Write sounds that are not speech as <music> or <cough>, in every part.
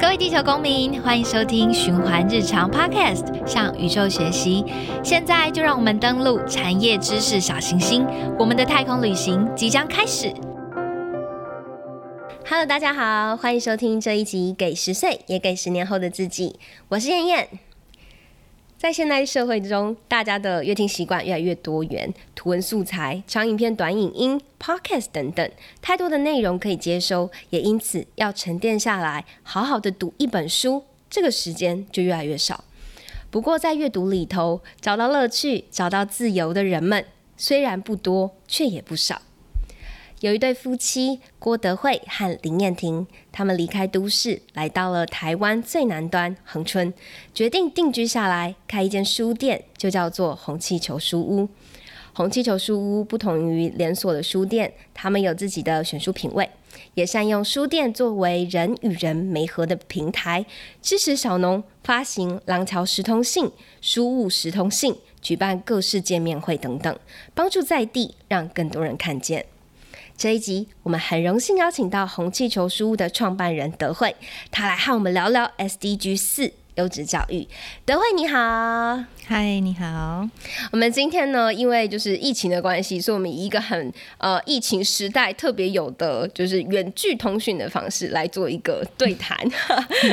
各位地球公民，欢迎收听循环日常 Podcast，向宇宙学习。现在就让我们登录产业知识小行星，我们的太空旅行即将开始。Hello，大家好，欢迎收听这一集《给十岁也给十年后的自己》，我是燕燕。在现代社会中，大家的阅听习惯越来越多元，图文素材、长影片、短影音、Podcast 等等，太多的内容可以接收，也因此要沉淀下来，好好的读一本书，这个时间就越来越少。不过，在阅读里头找到乐趣、找到自由的人们，虽然不多，却也不少。有一对夫妻郭德惠和林燕婷，他们离开都市，来到了台湾最南端恒春，决定定居下来，开一间书店，就叫做红气球书屋。红气球书屋不同于连锁的书店，他们有自己的选书品味，也善用书店作为人与人媒合的平台，支持小农发行廊桥十通信、书务十通信，举办各式见面会等等，帮助在地，让更多人看见。这一集，我们很荣幸邀请到红气球书屋的创办人德惠，他来和我们聊聊 SDG 四优质教育。德惠你好，嗨，你好。我们今天呢，因为就是疫情的关系，所以我们以一个很呃疫情时代特别有的就是远距通讯的方式来做一个对谈。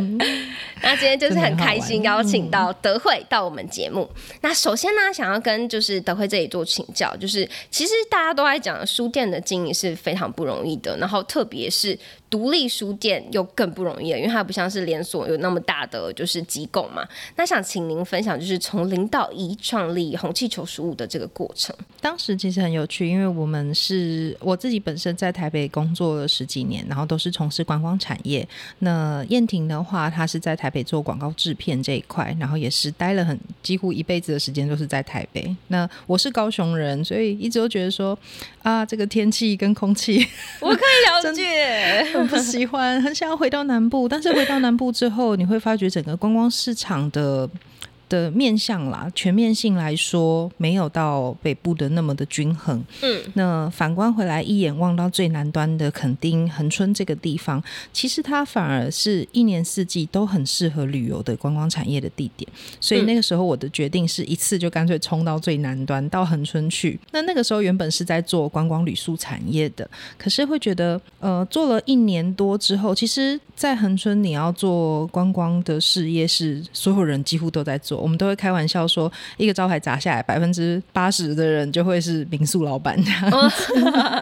<laughs> 那今天就是很开心邀请到德惠到我们节目。那首先呢，想要跟就是德惠这里做请教，就是其实大家都在讲书店的经营是非常不容易的，然后特别是独立书店又更不容易了，因为它不像是连锁有那么大的就是机构嘛。那想请您分享，就是从零到一创立红气球书屋的这个过程。当时其实很有趣，因为我们是我自己本身在台北工作了十几年，然后都是从事观光产业。那燕婷的话，她是在台北做广告制片这一块，然后也是待了很几乎一辈子的时间都是在台北。那我是高雄人，所以一直都觉得说啊，这个天气跟空气我可以了解，很不喜欢，很想要回到南部。但是回到南部之后，你会发觉整个观光市场的。的面向啦，全面性来说，没有到北部的那么的均衡。嗯，那反观回来，一眼望到最南端的垦丁、恒春这个地方，其实它反而是一年四季都很适合旅游的观光产业的地点。所以那个时候我的决定是一次就干脆冲到最南端，到恒春去。那那个时候原本是在做观光旅宿产业的，可是会觉得，呃，做了一年多之后，其实，在恒春你要做观光的事业，是所有人几乎都在做。我们都会开玩笑说，一个招牌砸下来，百分之八十的人就会是民宿老板这样子。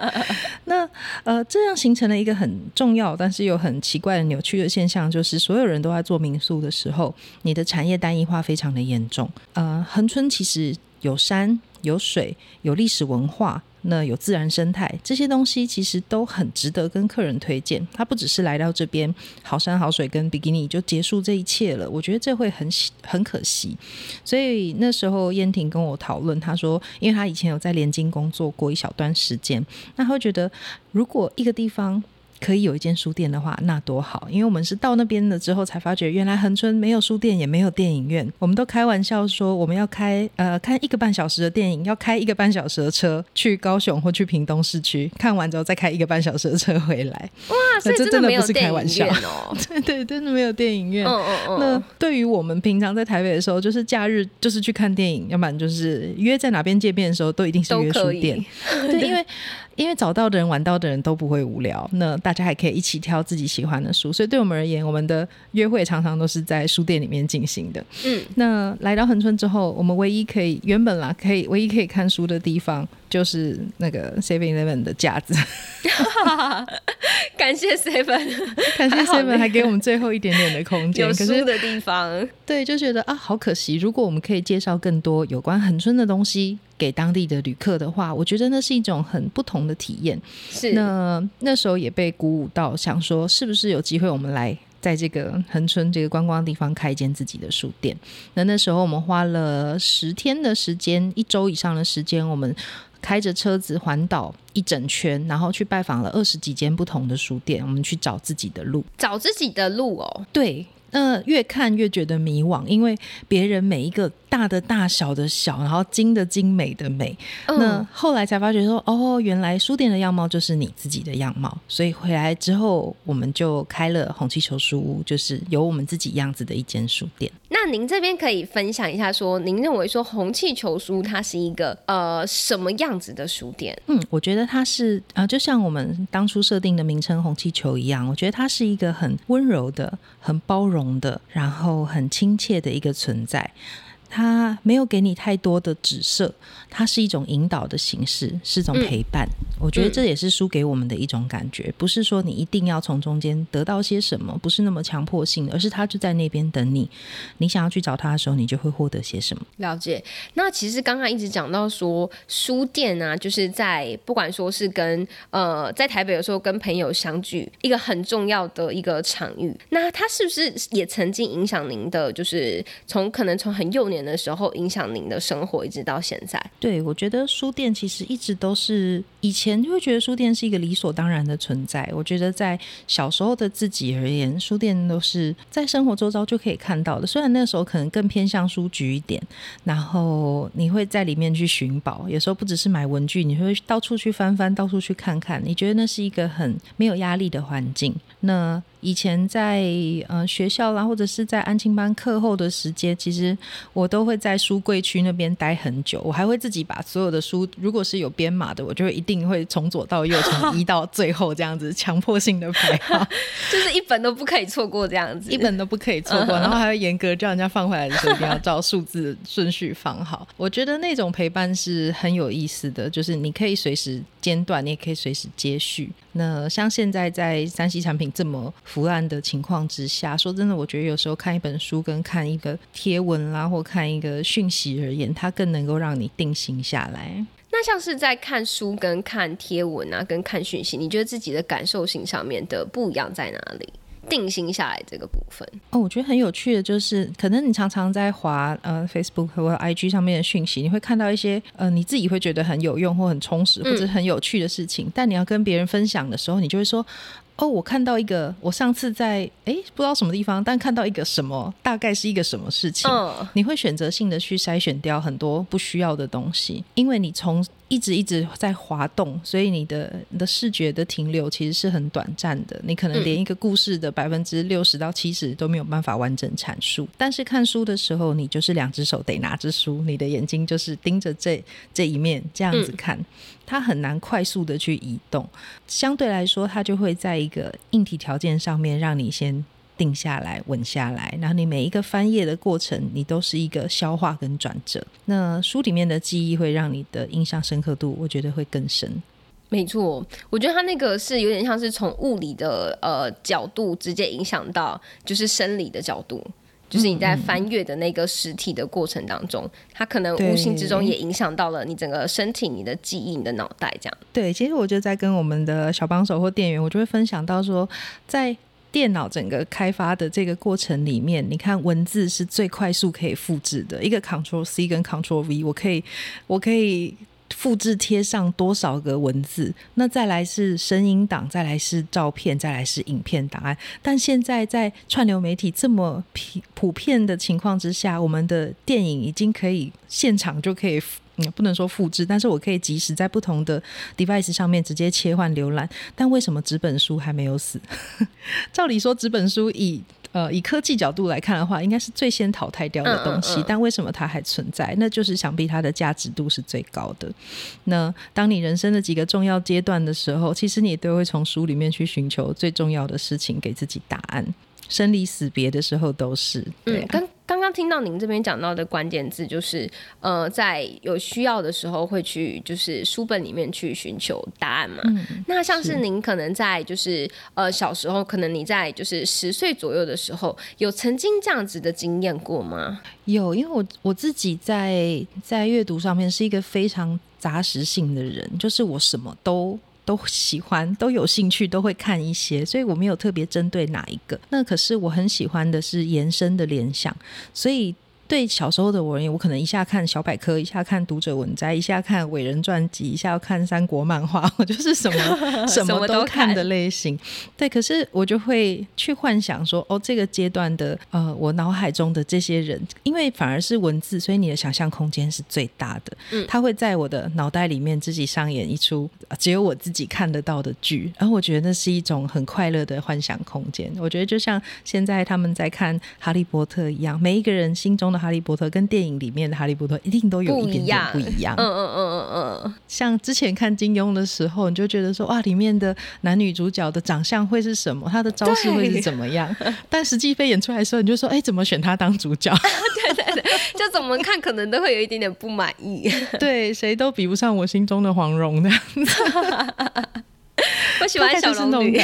<laughs> 那呃，这样形成了一个很重要，但是又很奇怪的扭曲的现象，就是所有人都在做民宿的时候，你的产业单一化非常的严重。呃，恒春其实有山有水有历史文化。那有自然生态这些东西，其实都很值得跟客人推荐。他不只是来到这边好山好水跟比基尼就结束这一切了，我觉得这会很很可惜。所以那时候燕婷跟我讨论，她说，因为她以前有在连襟工作过一小段时间，那她会觉得如果一个地方。可以有一间书店的话，那多好！因为我们是到那边了之后才发觉，原来恒春没有书店，也没有电影院。我们都开玩笑说，我们要开呃看一个半小时的电影，要开一个半小时的车去高雄或去屏东市区，看完之后再开一个半小时的车回来。哇，所以这真的没有不是开玩笑哦。对 <laughs> 对，真的没有电影院。嗯嗯嗯。那对于我们平常在台北的时候，就是假日就是去看电影，要不然就是约在哪边见面的时候，都一定是约书店。<laughs> <laughs> 对，因为。因为找到的人、玩到的人都不会无聊，那大家还可以一起挑自己喜欢的书，所以对我们而言，我们的约会常常都是在书店里面进行的。嗯，那来到恒春之后，我们唯一可以原本啦，可以唯一可以看书的地方，就是那个 Seven Eleven 的架子。感谢 Seven，感谢 Seven 还给我们最后一点点的空间，有书的地方。对，就觉得啊，好可惜。如果我们可以介绍更多有关恒春的东西给当地的旅客的话，我觉得那是一种很不同的体验。是，那那时候也被鼓舞到，想说是不是有机会我们来在这个恒春这个观光地方开一间自己的书店。那那时候我们花了十天的时间，一周以上的时间，我们。开着车子环岛一整圈，然后去拜访了二十几间不同的书店，我们去找自己的路，找自己的路哦。对，那越看越觉得迷惘，因为别人每一个大的大小的小，然后精的精美的美。嗯那后来才发觉说，哦，原来书店的样貌就是你自己的样貌。所以回来之后，我们就开了红气球书屋，就是有我们自己样子的一间书店。那您这边可以分享一下说您认为说红气球书它是一个呃什么样子的书店？嗯，我觉得它是啊、呃就像我们当初设定的名称“红气球”一样，我觉得它是一个很温柔的、很包容的，然后很亲切的一个存在。他没有给你太多的指涉，它是一种引导的形式，是一种陪伴。我觉得这也是书给我们的一种感觉，不是说你一定要从中间得到些什么，不是那么强迫性的，而是他就在那边等你。你想要去找他的时候，你就会获得些什么。了解。那其实刚刚一直讲到说书店啊，就是在不管说是跟呃在台北的时候跟朋友相聚，一个很重要的一个场域。那它是不是也曾经影响您的，就是从可能从很幼年的时候影响您的生活，一直到现在？对，我觉得书店其实一直都是以前就会觉得书店是一个理所当然的存在。我觉得在小时候的自己而言，书店都是在生活周遭就可以看到的。虽然那时候可能更偏向书局一点，然后你会在里面去寻宝，有时候不只是买文具，你会到处去翻翻，到处去看看。你觉得那是一个很没有压力的环境。那以前在呃学校啦，或者是在安亲班课后的时间，其实我都会在书柜区那边待很久。我还会自己把所有的书，如果是有编码的，我就会一定会从左到右，从一到最后这样子强迫性的排好，<laughs> <laughs> 就是一本都不可以错过这样子，一本都不可以错过。然后还会严格叫人家放回来的时候一定要照数字顺序放好。我觉得那种陪伴是很有意思的，就是你可以随时间断，你也可以随时接续。那像现在在三 C 产品这么腐烂的情况之下，说真的，我觉得有时候看一本书跟看一个贴文啦，或看一个讯息而言，它更能够让你定心下来。那像是在看书、跟看贴文啊、跟看讯息，你觉得自己的感受性上面的不一样在哪里？定心下来这个部分，哦，我觉得很有趣的就是，可能你常常在滑呃 Facebook 或 IG 上面的讯息，你会看到一些呃你自己会觉得很有用或很充实或者很有趣的事情，但你要跟别人分享的时候，你就会说。哦，我看到一个，我上次在诶不知道什么地方，但看到一个什么，大概是一个什么事情，嗯，你会选择性的去筛选掉很多不需要的东西，因为你从一直一直在滑动，所以你的你的视觉的停留其实是很短暂的。你可能连一个故事的百分之六十到七十都没有办法完整阐述。但是看书的时候，你就是两只手得拿着书，你的眼睛就是盯着这这一面这样子看，它很难快速的去移动。相对来说，它就会在一个硬体条件上面让你先。定下来，稳下来，然后你每一个翻页的过程，你都是一个消化跟转折。那书里面的记忆会让你的印象深刻度，我觉得会更深。没错，我觉得他那个是有点像是从物理的呃角度直接影响到就是生理的角度，就是你在翻阅的那个实体的过程当中，它可能无形之中也影响到了你整个身体、你的记忆、你的脑袋这样。对，其实我就在跟我们的小帮手或店员，我就会分享到说，在电脑整个开发的这个过程里面，你看文字是最快速可以复制的，一个 Control C 跟 Control V，我可以，我可以。复制贴上多少个文字？那再来是声音档，再来是照片，再来是影片档案。但现在在串流媒体这么普普遍的情况之下，我们的电影已经可以现场就可以。嗯，不能说复制，但是我可以及时在不同的 device 上面直接切换浏览。但为什么纸本书还没有死？<laughs> 照理说，纸本书以呃以科技角度来看的话，应该是最先淘汰掉的东西。嗯嗯嗯但为什么它还存在？那就是想必它的价值度是最高的。那当你人生的几个重要阶段的时候，其实你都会从书里面去寻求最重要的事情，给自己答案。生离死别的时候都是对、啊嗯，刚刚刚听到您这边讲到的关键字就是，呃，在有需要的时候会去就是书本里面去寻求答案嘛。那像是是您可能在就是呃小时候，可能你在就是十岁左右的时候，有曾经这样子的经验过吗？有，因为我我自己在在阅读上面是一个非常杂食性的人，就是我什么都都喜欢，都有兴趣，都会看一些，所以我没有特别针对哪一个。那可是我很喜欢的是延伸的联想，所以。对小时候的我而言，我可能一下看小百科，一下看读者文摘，一下看伟人传记，一下要看三国漫画，我 <laughs> 就是 <laughs> 什么什么都看的类型。对，可是我就会去幻想说，哦，这个阶段的呃，我脑海中的这些人，因为反而是文字，所以你的想象空间是最大的。嗯，他会在我的脑袋里面自己上演一出只有我自己看得到的剧，然后我觉得那是一种很快乐的幻想空间。我觉得就像现在他们在看《哈利波特》一样，每一个人心中的哈利波特跟电影里面的哈利波特一定都有一点点不一样。嗯嗯嗯嗯嗯。像之前看金庸的时候，你就觉得说哇，里面的男女主角的长相会是什么，他的招式会是怎么样？但实际被演出来的时候，你就说哎，怎么选他当主角？<laughs> 对对对，就怎么看可能都会有一点点不满意。对，谁都比不上我心中的黄蓉的样子。<laughs> 我喜欢小龙女，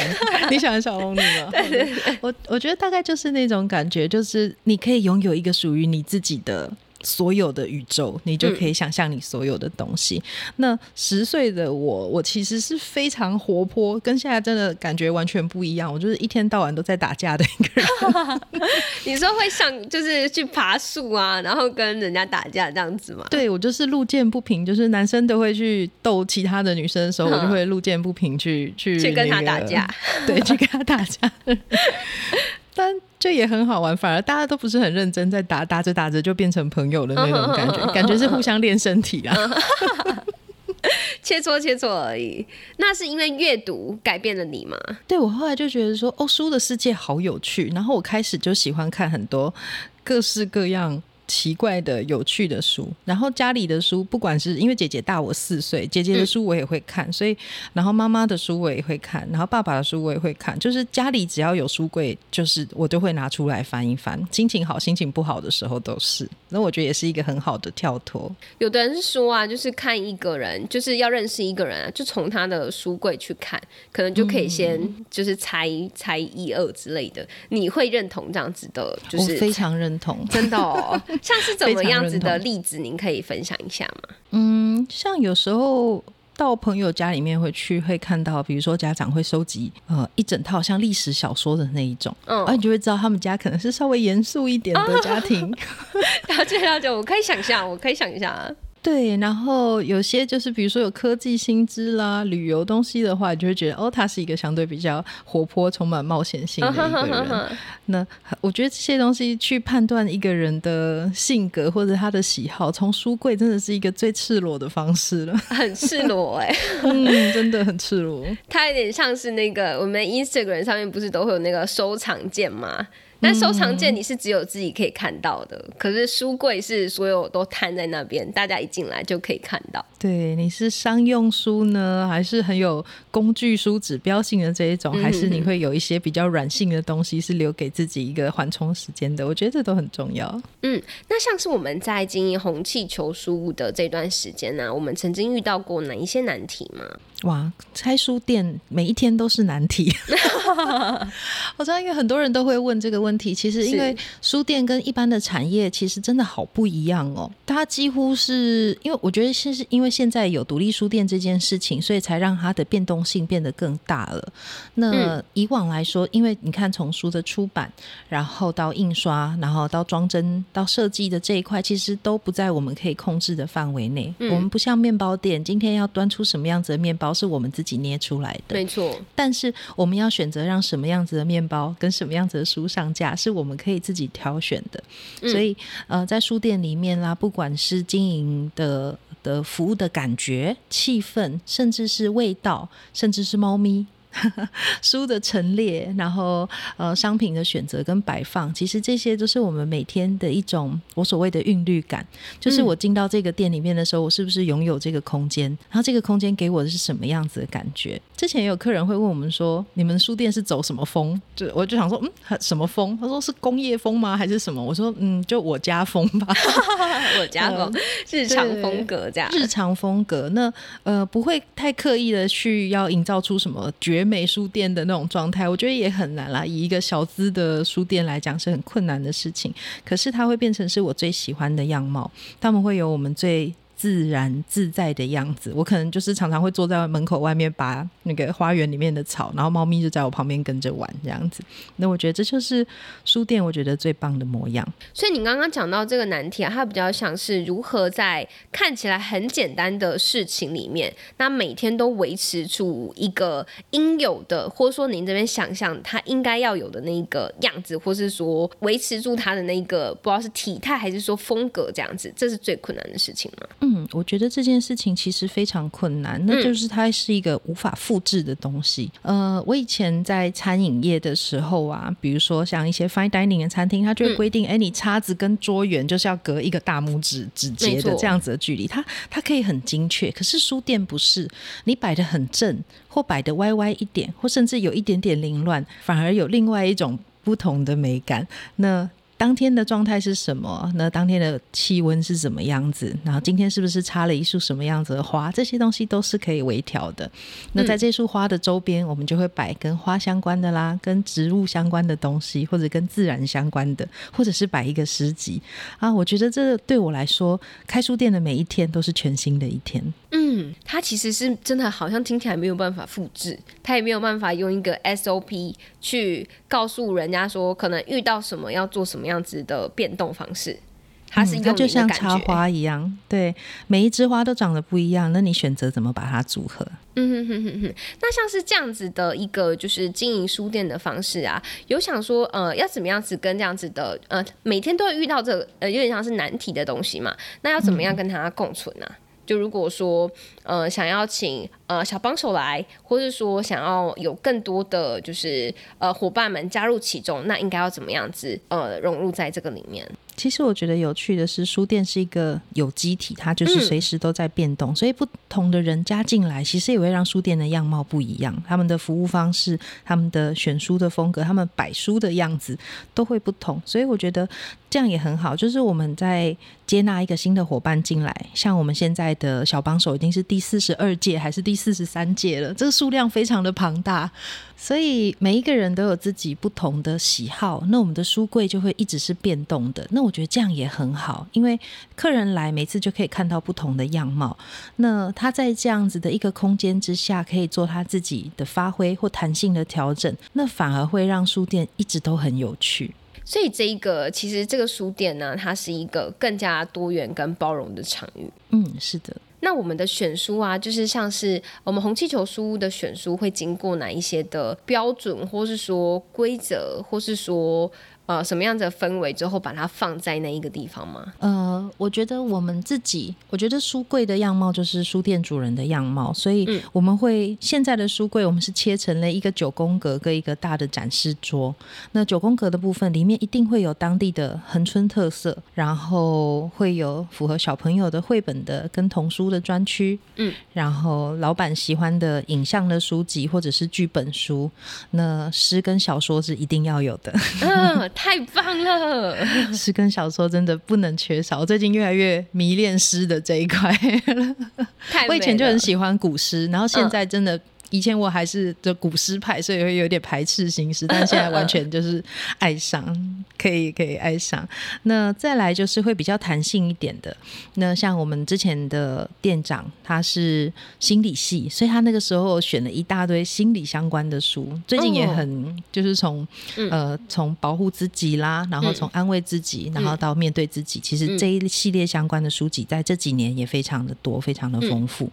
你喜欢小龙女吗？<laughs> 对对对，我我觉得大概就是那种感觉，就是你可以拥有一个属于你自己的。所有的宇宙，你就可以想象你所有的东西。那十岁的我，我其实是非常活泼，跟现在真的感觉完全不一样。我就是一天到晚都在打架的一个人。<laughs> 你说会上就是去爬树啊，然后跟人家打架这样子吗？对，我就是路见不平，就是男生都会去逗其他的女生的时候，我就会路见不平去去去跟他打架，<laughs> 对，去跟他打架。<laughs> 但这也很好玩，反而大家都不是很认真，在打打着打着就变成朋友的那种感觉，<laughs> 感觉是互相练身体啊，<laughs> 切磋切磋而已。那是因为阅读改变了你吗？对我后来就觉得说，哦，书的世界好有趣，然后我开始就喜欢看很多各式各样。奇怪的、有趣的书，然后家里的书，不管是因为姐姐大我四岁，姐姐的书我也会看，所以然后妈妈的书我也会看，然后爸爸的书我也会看，就是家里只要有书柜，就是我都会拿出来翻一翻，心情好、心情不好的时候都是。那我觉得也是一个很好的跳脱。有的人是说啊，就是看一个人，就是要认识一个人啊，就从他的书柜去看，可能就可以先就是猜猜一二之类的。你会认同这样子的？就是非常认同，<laughs> 真的哦。像是怎么样子的例子，您可以分享一下吗？嗯，像有时候到朋友家里面会去，会看到，比如说家长会收集呃一整套像历史小说的那一种，嗯，而你就会知道他们家可能是稍微严肃一点的家庭。<laughs> 了解了解，我可以想象，我可以想一下。对，然后有些就是比如说有科技新知啦、旅游东西的话，你就会觉得哦，他是一个相对比较活泼、充满冒险性的一个人。那我觉得这些东西去判断一个人的性格或者他的喜好，从书柜真的是一个最赤裸的方式了，<laughs> 很赤裸哎，嗯，真的很赤裸。<laughs> 它有点像是那个我们 Instagram 上面不是都会有那个收藏键吗？但收藏件你是只有自己可以看到的，可是书柜是所有都摊在那边，大家一进来就可以看到。对，你是商用书呢，还是很有工具书、指标性的这一种，还是你会有一些比较软性的东西，是留给自己一个缓冲时间的？我觉得这都很重要。嗯，那像是我们在经营红气球书屋的这段时间呢，我们曾经遇到过哪一些难题吗？哇，开书店每一天都是难题。<laughs> 我知道，因为很多人都会问这个问题。其实，因为书店跟一般的产业其实真的好不一样哦。它几乎是因为我觉得，是是因为现在有独立书店这件事情，所以才让它的变动性变得更大了。那以往来说，因为你看，从书的出版，然后到印刷，然后到装帧，到设计的这一块，其实都不在我们可以控制的范围内。我们不像面包店，今天要端出什么样子的面包。是我们自己捏出来的，没错。但是我们要选择让什么样子的面包跟什么样子的书上架，是我们可以自己挑选的。所以，呃，在书店里面啦，不管是经营的的服务的感觉、气氛，甚至是味道，甚至是猫咪。<laughs> 书的陈列，然后呃商品的选择跟摆放，其实这些都是我们每天的一种我所谓的韵律感。就是我进到这个店里面的时候，我是不是拥有这个空间？然后这个空间给我的是什么样子的感觉？之前也有客人会问我们说：“你们书店是走什么风？”就我就想说：“嗯，什么风？”他说：“是工业风吗？还是什么？”我说：“嗯，就我家风吧，<laughs> <laughs> 我家风，日常风格这样。日常风格，那呃不会太刻意的去要营造出什么绝。”北美书店的那种状态，我觉得也很难啦。以一个小资的书店来讲，是很困难的事情。可是它会变成是我最喜欢的样貌。他们会有我们最。自然自在的样子。我可能就是常常会坐在门口外面拔那个花园里面的草，然后猫咪就在我旁边跟着玩这样子。那我觉得这就是书店我觉得最棒的模样。所以你刚刚讲到这个难题啊，它比较像是如何在看起来很简单的事情里面，那每天都维持住一个应有的，或者说您这边想象它应该要有的那个样子，或是说维持住它的那个不知道是体态还是说风格这样子，这是最困难的事情吗？我觉得这件事情其实非常困难，那就是它是一个无法复制的东西。呃，我以前在餐饮业的时候啊，比如说像一些 fine dining 的餐厅，它就会规定，哎，你叉子跟桌缘就是要隔一个大拇指指节的这样子的距离，它它可以很精确。可是书店不是，你摆的很正，或摆的歪歪一点，或甚至有一点点凌乱，反而有另外一种不同的美感。那当天的状态是什么？那当天的气温是怎么样子？然后今天是不是插了一束什么样子的花？这些东西都是可以微调的。那在这束花的周边，我们就会摆跟花相关的啦，跟植物相关的东西，或者跟自然相关的，或者是摆一个诗集啊。我觉得这对我来说，开书店的每一天都是全新的一天。嗯，它其实是真的，好像听起来没有办法复制，它也没有办法用一个 SOP 去告诉人家说，可能遇到什么要做什么样子的变动方式。它是它就像插花一样，对，每一枝花都长得不一样，那你选择怎么把它组合？嗯哼哼哼哼。那像是这样子的一个就是经营书店的方式啊，有想说呃要怎么样子跟这样子的呃每天都会遇到这个呃有点像是难题的东西嘛？那要怎么样跟它共存呢？就如果说，呃，想要请呃小帮手来，或是说想要有更多的就是呃伙伴们加入其中，那应该要怎么样子呃融入在这个里面？其实我觉得有趣的是，书店是一个有机体，它就是随时都在变动，所以不同的人加进来，其实也会让书店的样貌不一样。他们的服务方式、他们的选书的风格、他们摆书的样子都会不同。所以我觉得这样也很好，就是我们在接纳一个新的伙伴进来，像我们现在的小帮手已经是第四十二届还是第四十三届了，这个数量非常的庞大。所以每一个人都有自己不同的喜好，那我们的书柜就会一直是变动的。那我觉得这样也很好，因为客人来每次就可以看到不同的样貌。那他在这样子的一个空间之下，可以做他自己的发挥或弹性的调整，那反而会让书店一直都很有趣。所以这一个其实这个书店呢，它是一个更加多元跟包容的场域。嗯，是的。那我们的选书啊，就是像是我们红气球书屋的选书，会经过哪一些的标准，或是说规则，或是说。呃，什么样的氛围之后把它放在那一个地方吗？呃，我觉得我们自己，我觉得书柜的样貌就是书店主人的样貌，所以我们会现在的书柜，我们是切成了一个九宫格跟一个大的展示桌。那九宫格的部分里面一定会有当地的恒春特色，然后会有符合小朋友的绘本的跟童书的专区，嗯，然后老板喜欢的影像的书籍或者是剧本书，那诗跟小说是一定要有的。<laughs> 太棒了！<laughs> 诗跟小说真的不能缺少。我最近越来越迷恋诗的这一块了。我以前就很喜欢古诗，然后现在真的。以前我还是的古诗派，所以会有点排斥新诗，但现在完全就是爱上，可以可以爱上。那再来就是会比较弹性一点的。那像我们之前的店长，他是心理系，所以他那个时候选了一大堆心理相关的书。最近也很就是从呃从保护自己啦，然后从安慰自己，然后到面对自己，其实这一系列相关的书籍在这几年也非常的多，非常的丰富。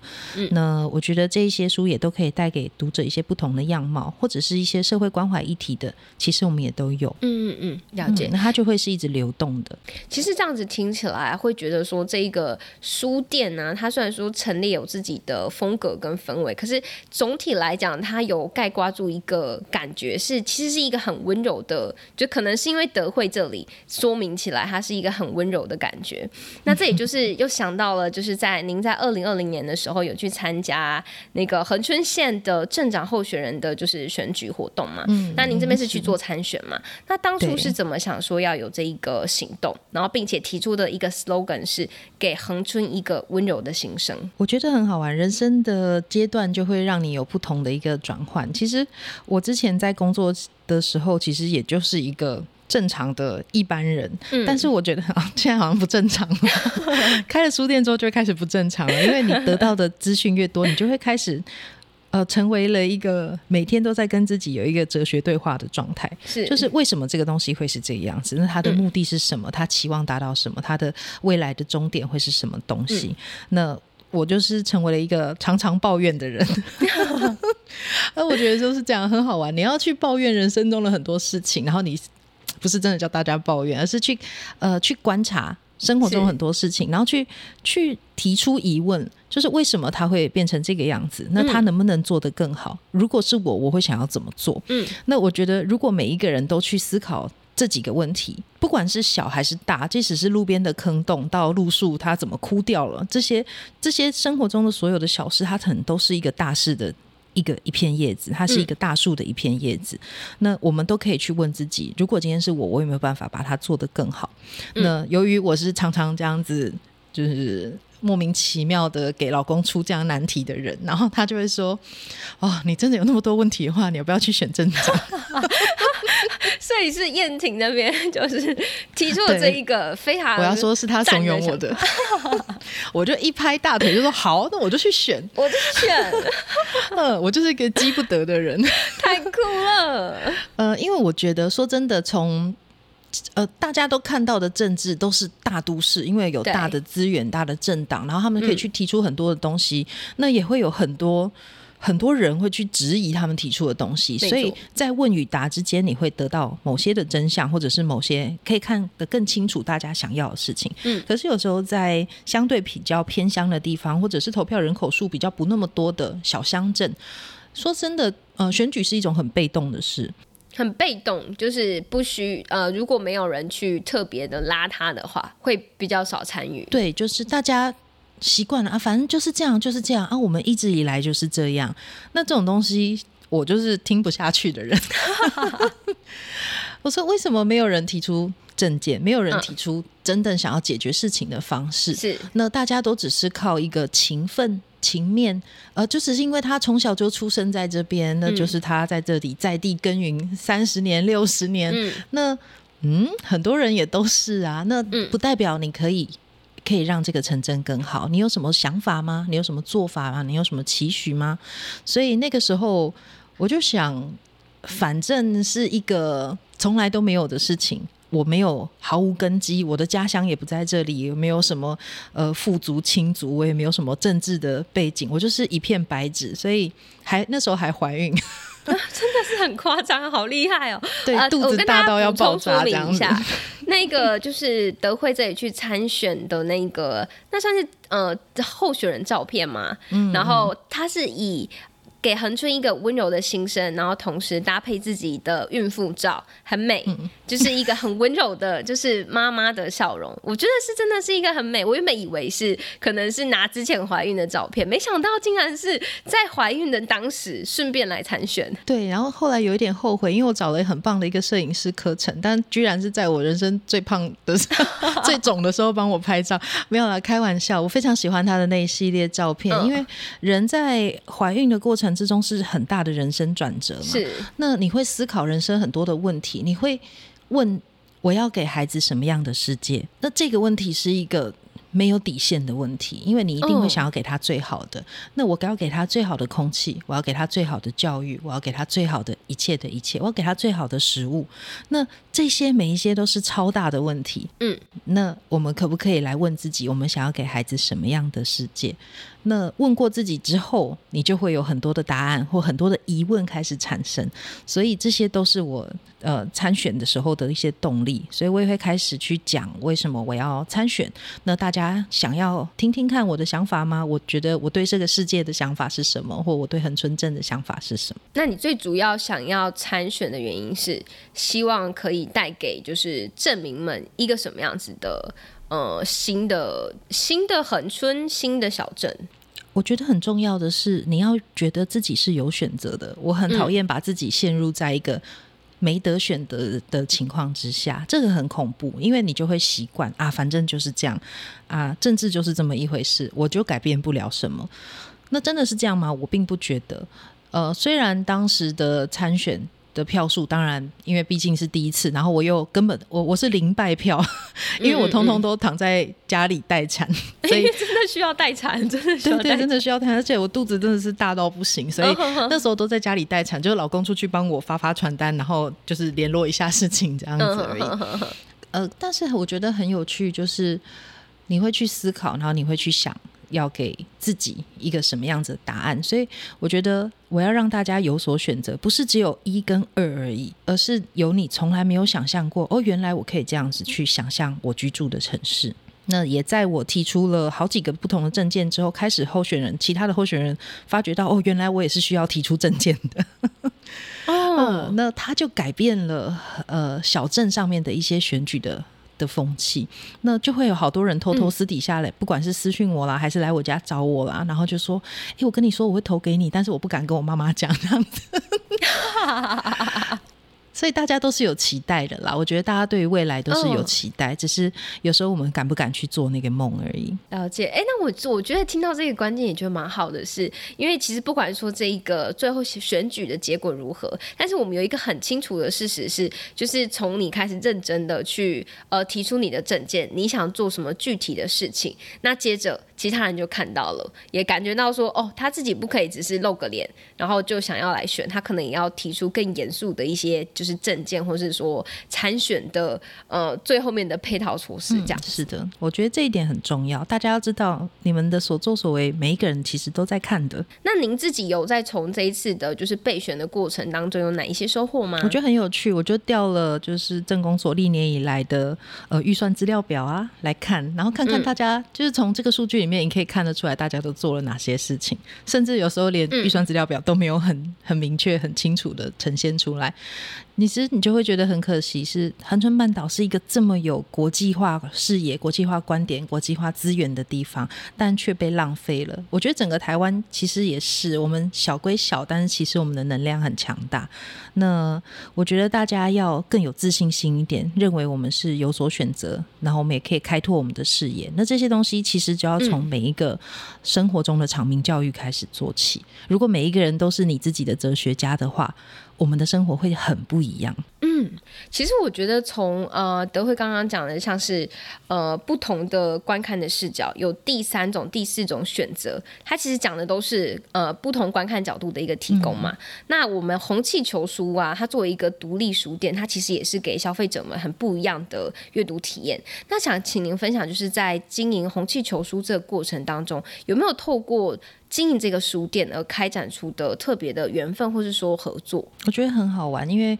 那我觉得这一些书也都可以带。带给读者一些不同的样貌，或者是一些社会关怀议题的，其实我们也都有。嗯嗯嗯，了解。那它就会是一直流动的。其实这样子听起来，会觉得说这一个书店呢，它虽然说陈列有自己的风格跟氛围，可是总体来讲，它有盖挂住一个感觉，是其实是一个很温柔的。就可能是因为德惠这里说明起来，它是一个很温柔的感觉。<laughs> 那这也就是又想到了，就是在您在二零二零年的时候有去参加那个恒春县。的镇长候选人的就是选举活动嘛，嗯，那您这边是去做参选嘛？那当初是怎么想说要有这一个行动，然后并且提出的一个 slogan 是给恒春一个温柔的心声？我觉得很好玩，人生的阶段就会让你有不同的一个转换。其实我之前在工作的时候，其实也就是一个。正常的一般人，嗯但是我觉得啊，现在好像不正常了。<laughs> 开了书店之后就会开始不正常了，因为你得到的资讯越多，你就会开始呃成为了一个每天都在跟自己有一个哲学对话的状态。是就是为什么这个东西会是这个样子？那他的目的是什么？他期望达到什么？他的未来的终点会是什么东西？那我就是成为了一个常常抱怨的人。<laughs> 那我觉得就是这样，很好玩。你要去抱怨人生中的很多事情，然后你不是真的叫大家抱怨，而是去呃去观察生活中很多事情，然后去去提出疑问，就是为什么他会变成这个样子？那他能不能做得更好？如果是我，我会想要怎么做？嗯，那我觉得如果每一个人都去思考。这几个问题，不管是小还是大，即使是路边的坑洞到路树它怎么枯掉了，这些这些生活中的所有的小事，它可能都是一个大事的一个一片叶子，它是一个大树的一片叶子。那我们都可以去问自己：如果今天是我，我有没有办法把它做得更好？那由于我是常常这样子，就是。莫名其妙的给老公出这样难题的人，然后他就会说：“哦，你真的有那么多问题的话，你要不要去选镇长？” <laughs> 所以是燕婷那边就是提出了这一个非常，<laughs> 我要说是他怂恿我的，<laughs> 我就一拍大腿就说：“好，那我就去选，我就选，嗯，我就是一个积不得的人，太酷了。呃，因为我觉得说真的，从呃大家都看到的政治都是大都市，因为有大的资源、大的政党，然后他们可以去提出很多的东西，那也会有很多。很多人会去质疑他们提出的东西，所以在问与答之间，你会得到某些的真相，或者是某些可以看得更清楚大家想要的事情。嗯，可是有时候在相对比较偏乡的地方，或者是投票人口数比较不那么多的小乡镇，说真的，呃，选举是一种很被动的事。很被动，就是不需呃，如果没有人去特别的拉他的话，会比较少参与。对，就是大家习惯了啊，反正就是这样，就是这样啊，我们一直以来就是这样。那这种东西，我就是听不下去的人。<laughs> 我说，为什么没有人提出证件，没有人嗯提出真正想要解决事情的方式？是那大家都只是靠一个勤奋、勤面，呃，就只是因为他从小就出生在这边，那就是他在这里在地耕耘三十年、六十年。嗯那嗯，很多人也都是啊，那嗯不代表你可以。可以让这个城镇更好。你有什么想法吗？你有什么做法吗？你有什么期许吗？所以那个时候我就想，反正是一个从来都没有的事情，我没有毫无根基，我的家乡也不在这里，也没有什么呃富足亲族，我也没有什么政治的背景，我就是一片白纸，所以还那时候还怀孕，真的是很夸张，好厉害哦！<laughs> 对，呃肚子大到要爆炸这样子。那个就是德惠这里去参选的那个，那算是呃候选人照片嘛。嗯然后他是以给恒春一个温柔的心声，然后同时搭配自己的孕妇照，很美，嗯就是一个很温柔的，就是妈妈的笑容。我觉得是真的是一个很美。我原本以为是可能是拿之前怀孕的照片，没想到竟然是在怀孕的当时顺便来参选。<laughs> 对，然后后来有一点后悔，因为我找了很棒的一个摄影师课程，但居然是在我人生最胖的时候、<laughs> 最肿的时候帮我拍照。没有啦，开玩笑。我非常喜欢他的那一系列照片，嗯因为人在怀孕的过程之中是很大的人生转折嘛。是，那你会思考人生很多的问题，你会问我要给孩子什么样的世界？那这个问题是一个没有底线的问题，因为你一定会哦想要给他最好的。那我要给他最好的空气，我要给他最好的教育，我要给他最好的一切的一切，我要给他最好的食物。那这些每一些都是超大的问题。嗯，那我们可不可以来问自己，我们想要给孩子什么样的世界？那问过自己之后，你就会有很多的答案或很多的疑问开始产生，所以这些都是我呃参选的时候的一些动力，所以我也会开始去讲为什么我要参选。那大家想要听听看我的想法吗？我觉得我对这个世界的想法是什么，或我对恒春镇的想法是什么？那你最主要想要参选的原因是希望可以带给就是镇民们一个什么样子的呃新的新的恒春新的小镇？我觉得很重要的是，你要觉得自己是有选择的。我很讨厌把自己陷入在一个没得选择的情况之下，这个很恐怖，因为你就会习惯啊，反正就是这样啊，政治就是这么一回事，我就改变不了什么。那真的是这样吗？我并不觉得。呃，虽然当时的参选的票数，当然因为毕竟是第一次，然后我又根本我我是零败票，因为我通通都躺在家里待产，<laughs> 所以真的需要待产，真的需要对对，真的需要待产，而且我肚子真的是大到不行，所以那时候都在家里待产，就是老公出去帮我发发传单，然后就是联络一下事情这样子而已。呃，但是我觉得很有趣，就是你会去思考，然后你会去想。要给自己一个什么样子的答案？所以我觉得我要让大家有所选择，不是只有一跟二而已，而是有你从来没有想象过哦，原来我可以这样子去想象我居住的城市。那也在我提出了好几个不同的证件之后，开始候选人其他的候选人发觉到哦，原来我也是需要提出证件的。<laughs> 哦，那他就改变了呃小镇上面的一些选举的。的风气，那就会有好多人偷偷私底下来，不管是私讯我啦，还是来我家找我啦，然后就说：“哎，我跟你说，我会投给你，但是我不敢跟我妈妈讲这样子。<laughs> ”所以大家都是有期待的啦，我觉得大家对于未来都是有期待，只是有时候我们敢不敢去做那个梦而已。了解，哎，那我我觉得听到这个观点也觉得蛮好的，是因为其实不管说这一个最后选举的结果如何，但是我们有一个很清楚的事实是，就是从你开始认真的去呃提出你的证件，你想做什么具体的事情，那接着。其他人就看到了，也感觉到说，哦，他自己不可以只是露个脸，然后就想要来选，他可能也要提出更严肃的一些就是证件，或是说参选的呃最后面的配套措施。这样是的，我觉得这一点很重要。大家要知道，你们的所作所为，每一个人其实都在看的。那您自己有在从这一次的就是备选的过程当中有哪一些收获吗？我觉得很有趣，我就调了就是政工所历年以来的呃预算资料表啊来看，然后看看大家就是从这个数据里面，你可以看得出来大家都做了哪些事情，甚至有时候连预算资料表都没有很很明确、很清楚的呈现出来。你其实你就会觉得很可惜，是恒春半岛是一个这么有国际化视野、国际化观点、国际化资源的地方，但却被浪费了。我觉得整个台湾其实也是，我们小归小，但是其实我们的能量很强大。那我觉得大家要更有自信心一点，认为我们是有所选择，然后我们也可以开拓我们的视野。那这些东西其实就要从每一个生活中的场民教育开始做起。如果每一个人都是你自己的哲学家的话，我们的生活会很不一样。嗯，其实我觉得从呃德惠刚刚讲的，像是呃不同的观看的视角，有第三种、第四种选择，它其实讲的都是呃不同观看角度的一个提供嘛。那我们红气球书啊，它作为一个独立书店，它其实也是给消费者们很不一样的阅读体验。那想请您分享，就是在经营红气球书这个过程当中，有没有透过经营这个书店而开展出的特别的缘分，或是说合作？我觉得很好玩，因为。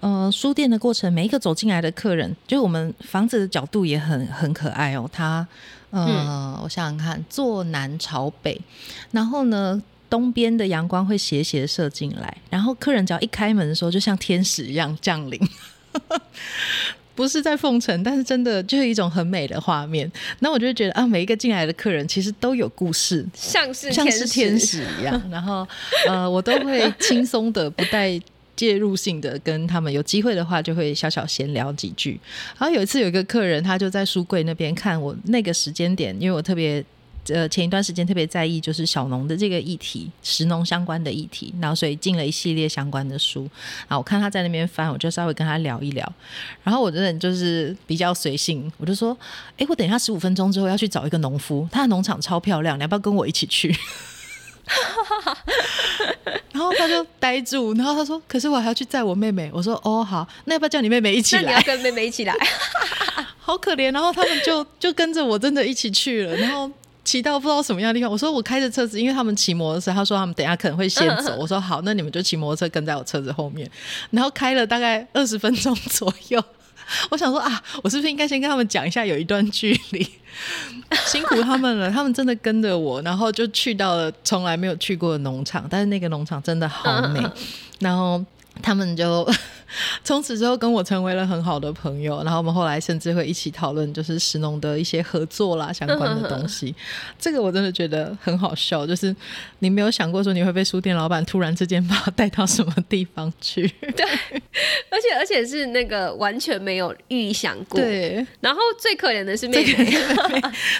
呃，书店的过程，每一个走进来的客人，就我们房子的角度也很很可爱哦。它，呃，我想想看，坐南朝北，然后呢，东边的阳光会斜斜射进来，然后客人只要一开门的时候，就像天使一样降临。不是在奉承，但是真的就是一种很美的画面。那我就觉得啊，每一个进来的客人其实都有故事，像是像是天使一样。<laughs> 然后，呃，我都会轻松的不带。介入性的跟他们有机会的话，就会小小闲聊几句。然后有一次有一个客人，他就在书柜那边看我那个时间点，因为我特别呃前一段时间特别在意就是小农的这个议题，食农相关的议题，然后所以进了一系列相关的书。啊，我看他在那边翻，我就稍微跟他聊一聊。然后我真的就是比较随性，我就说：“哎，我等一下十五分钟之后要去找一个农夫，他的农场超漂亮，你要不要跟我一起去？” <laughs> 然后他就呆住，然后他说：“可是我还要去载我妹妹。”我说：“哦，好，那要不要叫你妹妹一起来？”那你要跟妹妹一起来，<laughs> 好可怜。然后他们就就跟着我真的一起去了，然后骑到不知道什么样的地方。我说：“我开着车子，因为他们骑摩托车。”他说：“他们等下可能会先走。”我说：“好，那你们就骑摩托车跟在我车子后面。”然后开了大概 <laughs> 二十分钟左右。我想说啊，我是不是应该先跟他们讲一下，有一段距离，辛苦他们了。他们真的跟着我，然后就去到了从来没有去过的农场，但是那个农场真的好美，然后。他们就 <laughs> 从此之后跟我成为了很好的朋友，然后我们后来甚至会一起讨论就是石农的一些合作啦相关的东西。<laughs> 这个我真的觉得很好笑，就是你没有想过说你会被书店老板突然之间把带到什么地方去？<laughs> 对，而且而且是那个完全没有预想过。对，然后最可怜的是妹妹，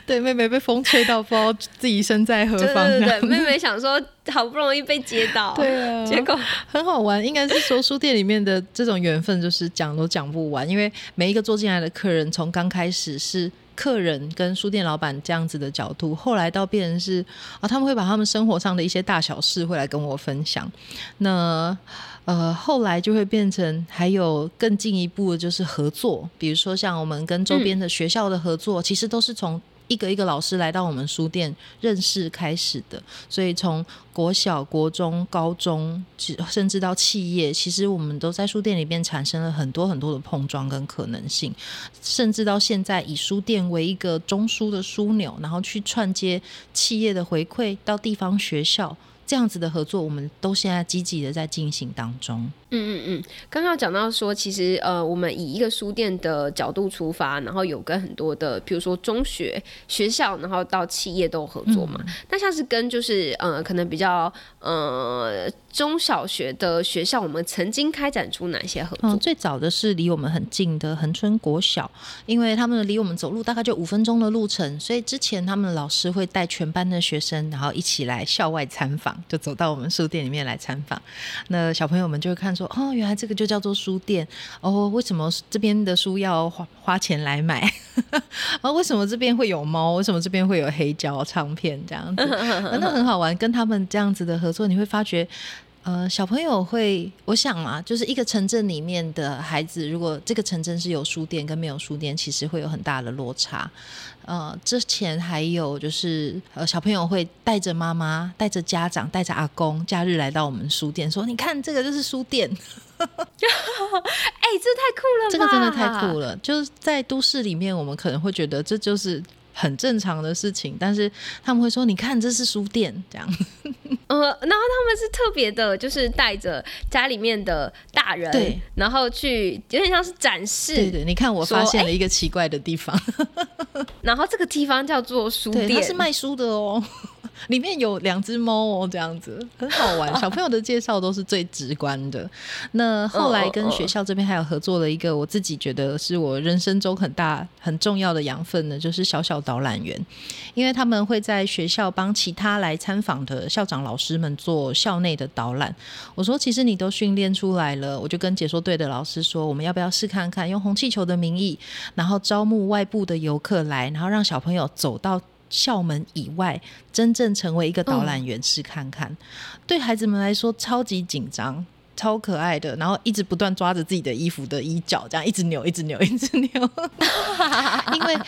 对妹妹被风吹到不知道自己身在何方。对对对，妹妹想说。<laughs> 好不容易被接到，<laughs> 对啊，结果很好玩。应该是说书店里面的这种缘分，就是讲都讲不完，因为每一个坐进来的客人，从刚开始是。客人跟书店老板这样子的角度，后来到变成是啊，他们会把他们生活上的一些大小事会来跟我分享。那呃，后来就会变成还有更进一步的就是合作，比如说像我们跟周边的学校的合作，其实都是从。一个一个老师来到我们书店认识开始的，所以从国小、国中、高中，甚至到企业，其实我们都在书店里面产生了很多很多的碰撞跟可能性，甚至到现在以书店为一个中枢的枢纽，然后去串接企业的回馈到地方学校。这样子的合作，我们都现在积极的在进行当中。嗯嗯嗯，刚刚讲到说，其实呃，我们以一个书店的角度出发，然后有跟很多的，比如说中学、学校，然后到企业都有合作嘛。那像是跟就是呃，可能比较呃。中小学的学校，我们曾经开展出哪些合作？最早的是离我们很近的恒春国小，因为他们离我们走路大概就五分钟的路程，所以之前他们的老师会带全班的学生，然后一起来校外参访，就走到我们书店里面来参访。那小朋友们就会看说，哦，原来这个就叫做书店哦，为什么这边的书要花花钱来买？啊，<laughs> 为什么这边会有猫？为什么这边会有黑胶唱片这样子？<laughs> 那很好玩，跟他们这样子的合作，你会发觉。呃，小朋友会，我想嘛，就是一个城镇里面的孩子，如果这个城镇是有书店跟没有书店，其实会有很大的落差。呃，之前还有就是，呃，小朋友会带着妈妈、带着家长、带着阿公，假日来到我们书店，说：“你看，这个就是书店。<laughs> ”哎，这太酷了！这个真的太酷了。就是在都市里面，我们可能会觉得这就是。很正常的事情，但是他们会说：“你看，这是书店。”这样，<laughs> 呃，然后他们是特别的，就是带着家里面的大人，对，然后去有点像是展示。对对，你看，我发现了一个奇怪的地方，<laughs> 然后这个地方叫做书店，它是卖书的哦。<laughs> 里面有两只猫哦，这样子很好玩。<laughs> 小朋友的介绍都是最直观的。那后来跟学校这边还有合作了一个，我自己觉得是我人生中很大很重要的养分呢，就是小小导览员。因为他们会在学校帮其他来参访的校长老师们做校内的导览。我说，其实你都训练出来了，我就跟解说队的老师说，我们要不要试看看，用红气球的名义，然后招募外部的游客来，然后让小朋友走到。校门以外，真正成为一个导览员试看看，对孩子们来说超级紧张，超可爱的，然后一直不断抓着自己的衣服的衣角，这样一直扭，一直扭，一直扭。<laughs> 因为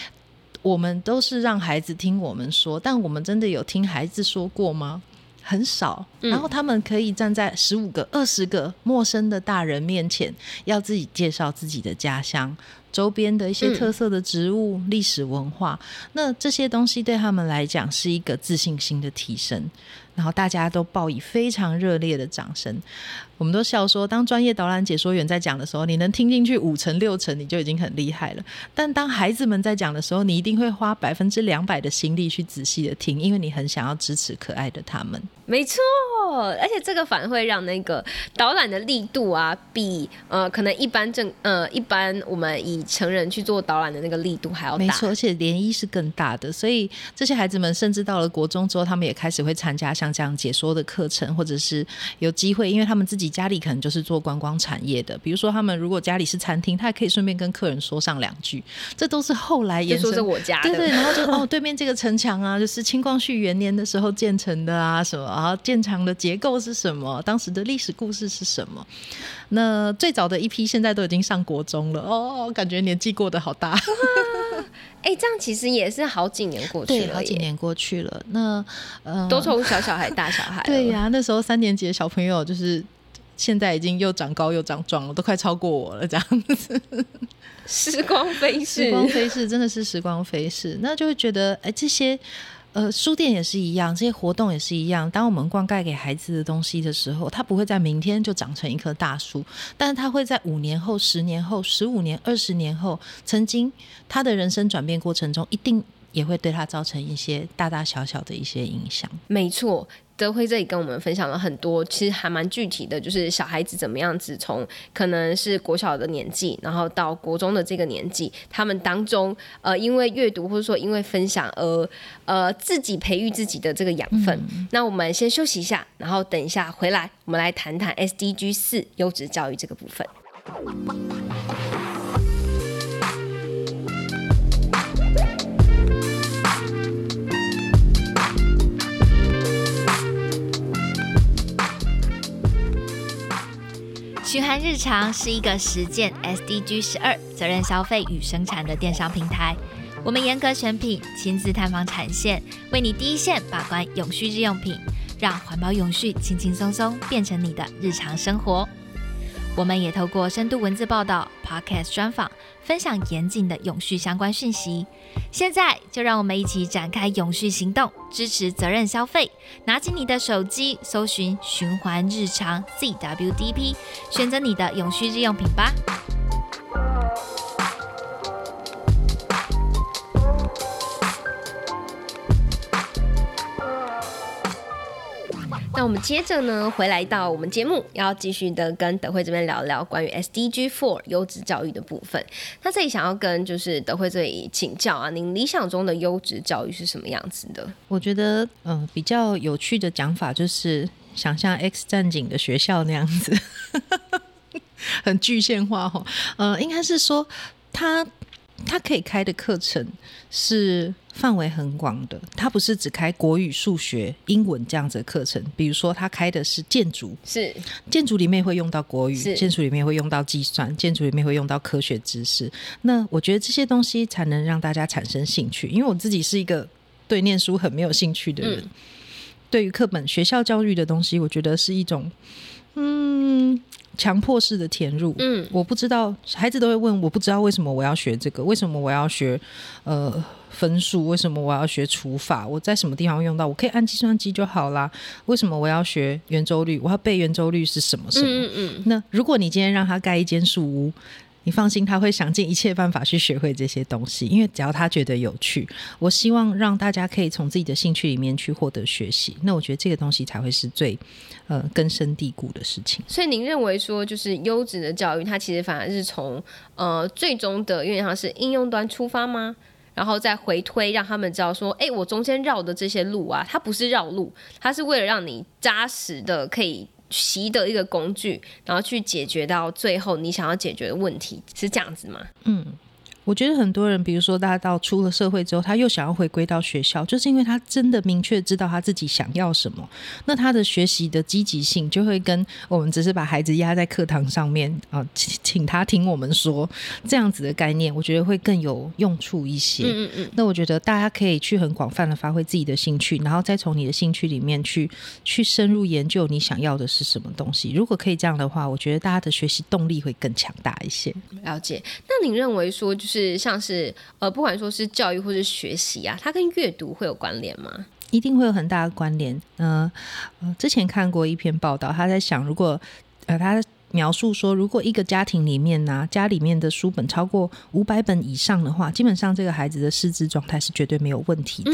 我们都是让孩子听我们说，但我们真的有听孩子说过吗？很少。然后他们可以站在十五个、二十个陌生的大人面前，要自己介绍自己的家乡。周边的一些特色的植物、历史文化，那这些东西对他们来讲是一个自信心的提升。然后大家都报以非常热烈的掌声。我们都笑说，当专业导览解说员在讲的时候，你能听进去五成六成，你就已经很厉害了。但当孩子们在讲的时候，你一定会花百分之两百的心力去仔细的听，因为你很想要支持可爱的他们。没错，而且这个反而会让那个导览的力度啊，比呃可能一般正呃一般我们以成人去做导览的那个力度还要大。没错，而且涟漪是更大的。所以这些孩子们甚至到了国中之后，他们也开始会参加像这样解说的课程，或者是有机会，因为他们自己家里可能就是做观光产业的。比如说，他们如果家里是餐厅，他也可以顺便跟客人说上两句。这都是后来延伸。说是我家的。对对，然后就哦，对面这个城墙啊，就是清光绪元年的时候建成的啊，什么。然后建墙的结构是什么？当时的历史故事是什么？那最早的一批现在都已经上国中了哦，感觉年纪过得好大。哎，这样其实也是好几年过去了，好几年过去了。那呃，都从小小孩大小孩。对呀，那时候三年级的小朋友就是现在已经又长高又长壮了，都快超过我了，这样子。时光飞逝，时光飞逝，真的是时光飞逝。那就会觉得，哎，这些。呃，书店也是一样，这些活动也是一样。当我们灌溉给孩子的东西的时候，它不会在明天就长成一棵大树，但是它会在五年后、十年后、十五年、二十年后，曾经他的人生转变过程中，一定也会对他造成一些大大小小的一些影响。没错。德辉这里跟我们分享了很多，其实还蛮具体的，就是小孩子怎么样子从可能是国小的年纪，然后到国中的这个年纪，他们当中呃因为阅读或者说因为分享而呃自己培育自己的这个养分。那我们先休息一下，然后等一下回来，我们来谈谈 SDG 四优质教育这个部分。循环日常是一个实践 SDG 十二责任消费与生产的电商平台。我们严格选品，亲自探访产线，为你第一线把关永续日用品，让环保永续轻轻松松变成你的日常生活。我们也透过深度文字报道、Podcast 专访，分享严谨的永续相关讯息。现在就让我们一起展开永续行动，支持责任消费。拿起你的手机，搜寻“循环日常 CWDP”，选择你的永续日用品吧。那我们接着呢，回来到我们节目，要继续的跟德惠这边聊聊关于 SDG Four 优质教育的部分。那这里想要跟就是德惠这里请教啊，您理想中的优质教育是什么样子的？我觉得，嗯，比较有趣的讲法就是想象 X 战警的学校那样子，<laughs> 很具象化哈。呃，应该是说他。他可以开的课程是范围很广的，他不是只开国语、数学、英文这样子的课程。比如说，他开的是建筑，是建筑里面会用到国语，建筑里面会用到计算，建筑里面会用到科学知识。那我觉得这些东西才能让大家产生兴趣。因为我自己是一个对念书很没有兴趣的人，对于课本、学校教育的东西，我觉得是一种嗯。强迫式的填入，嗯，我不知道，孩子都会问，我不知道为什么我要学这个，为什么我要学呃分数，为什么我要学除法，我在什么地方用到，我可以按计算机就好啦。为什么我要学圆周率？我要背圆周率是什么什么？嗯嗯。那如果你今天让他盖一间树屋。你放心，他会想尽一切办法去学会这些东西，因为只要他觉得有趣，我希望让大家可以从自己的兴趣里面去获得学习。那我觉得这个东西才会是最呃根深蒂固的事情。所以您认为说，就是优质的教育，它其实反而是从呃最终的因为它是应用端出发吗？然后再回推，让他们知道说，哎，我中间绕的这些路啊，它不是绕路，它是为了让你扎实的可以。习的一个工具，然后去解决到最后你想要解决的问题，是这样子吗？嗯。我觉得很多人，比如说大家到出了社会之后，他又想要回归到学校，就是因为他真的明确知道他自己想要什么，那他的学习的积极性就会跟我们只是把孩子压在课堂上面啊，请请他听我们说这样子的概念，我觉得会更有用处一些。嗯嗯嗯。那我觉得大家可以去很广泛的发挥自己的兴趣，然后再从你的兴趣里面去去深入研究你想要的是什么东西。如果可以这样的话，我觉得大家的学习动力会更强大一些。了解。那你认为说就是。是像是呃，不管说是教育或是学习啊，它跟阅读会有关联吗？一定会有很大的关联。嗯，之前看过一篇报道，他在想，如果呃，他描述说，如果一个家庭里面呢，家里面的书本超过五百本以上的话，基本上这个孩子的师资状态是绝对没有问题的。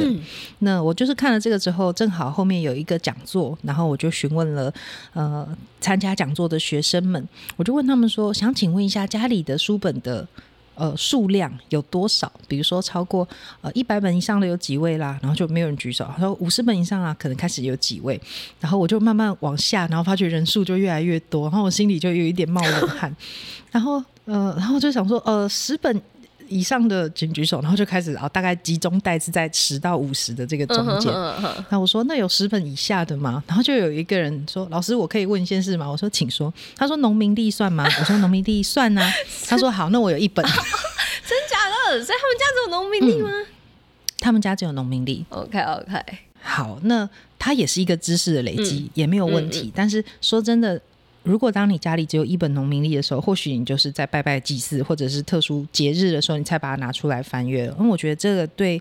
那我就是看了这个之后，正好后面有一个讲座，然后我就询问了呃参加讲座的学生们，我就问他们说，想请问一下家里的书本的。呃，数量有多少？比如说超过呃一百本以上的有几位啦，然后就没有人举手。他说五十本以上啊，可能开始有几位。然后我就慢慢往下，然后发觉人数就越来越多，然后我心里就有一点冒冷汗。然后呃，然后就想说呃十本。以上的请举手，然后就开始啊，大概集中带是在十到五十的这个中间。那我说那有十本以下的吗？然后就有一个人说：“老师，我可以问一件事吗？”我说：“请说。”他说：“农民地算吗？”我说：“农民地算啊。”他说：“好，那我有一本。” <laughs> 真假的？所以他们家只有农民地吗？他们家只有农民地。OK OK。好，那他也是一个知识的累积，也没有问题。但是说真的。如果当你家里只有一本农民历的时候，或许你就是在拜拜祭祀或者是特殊节日的时候，你才把它拿出来翻阅。因为我觉得这个对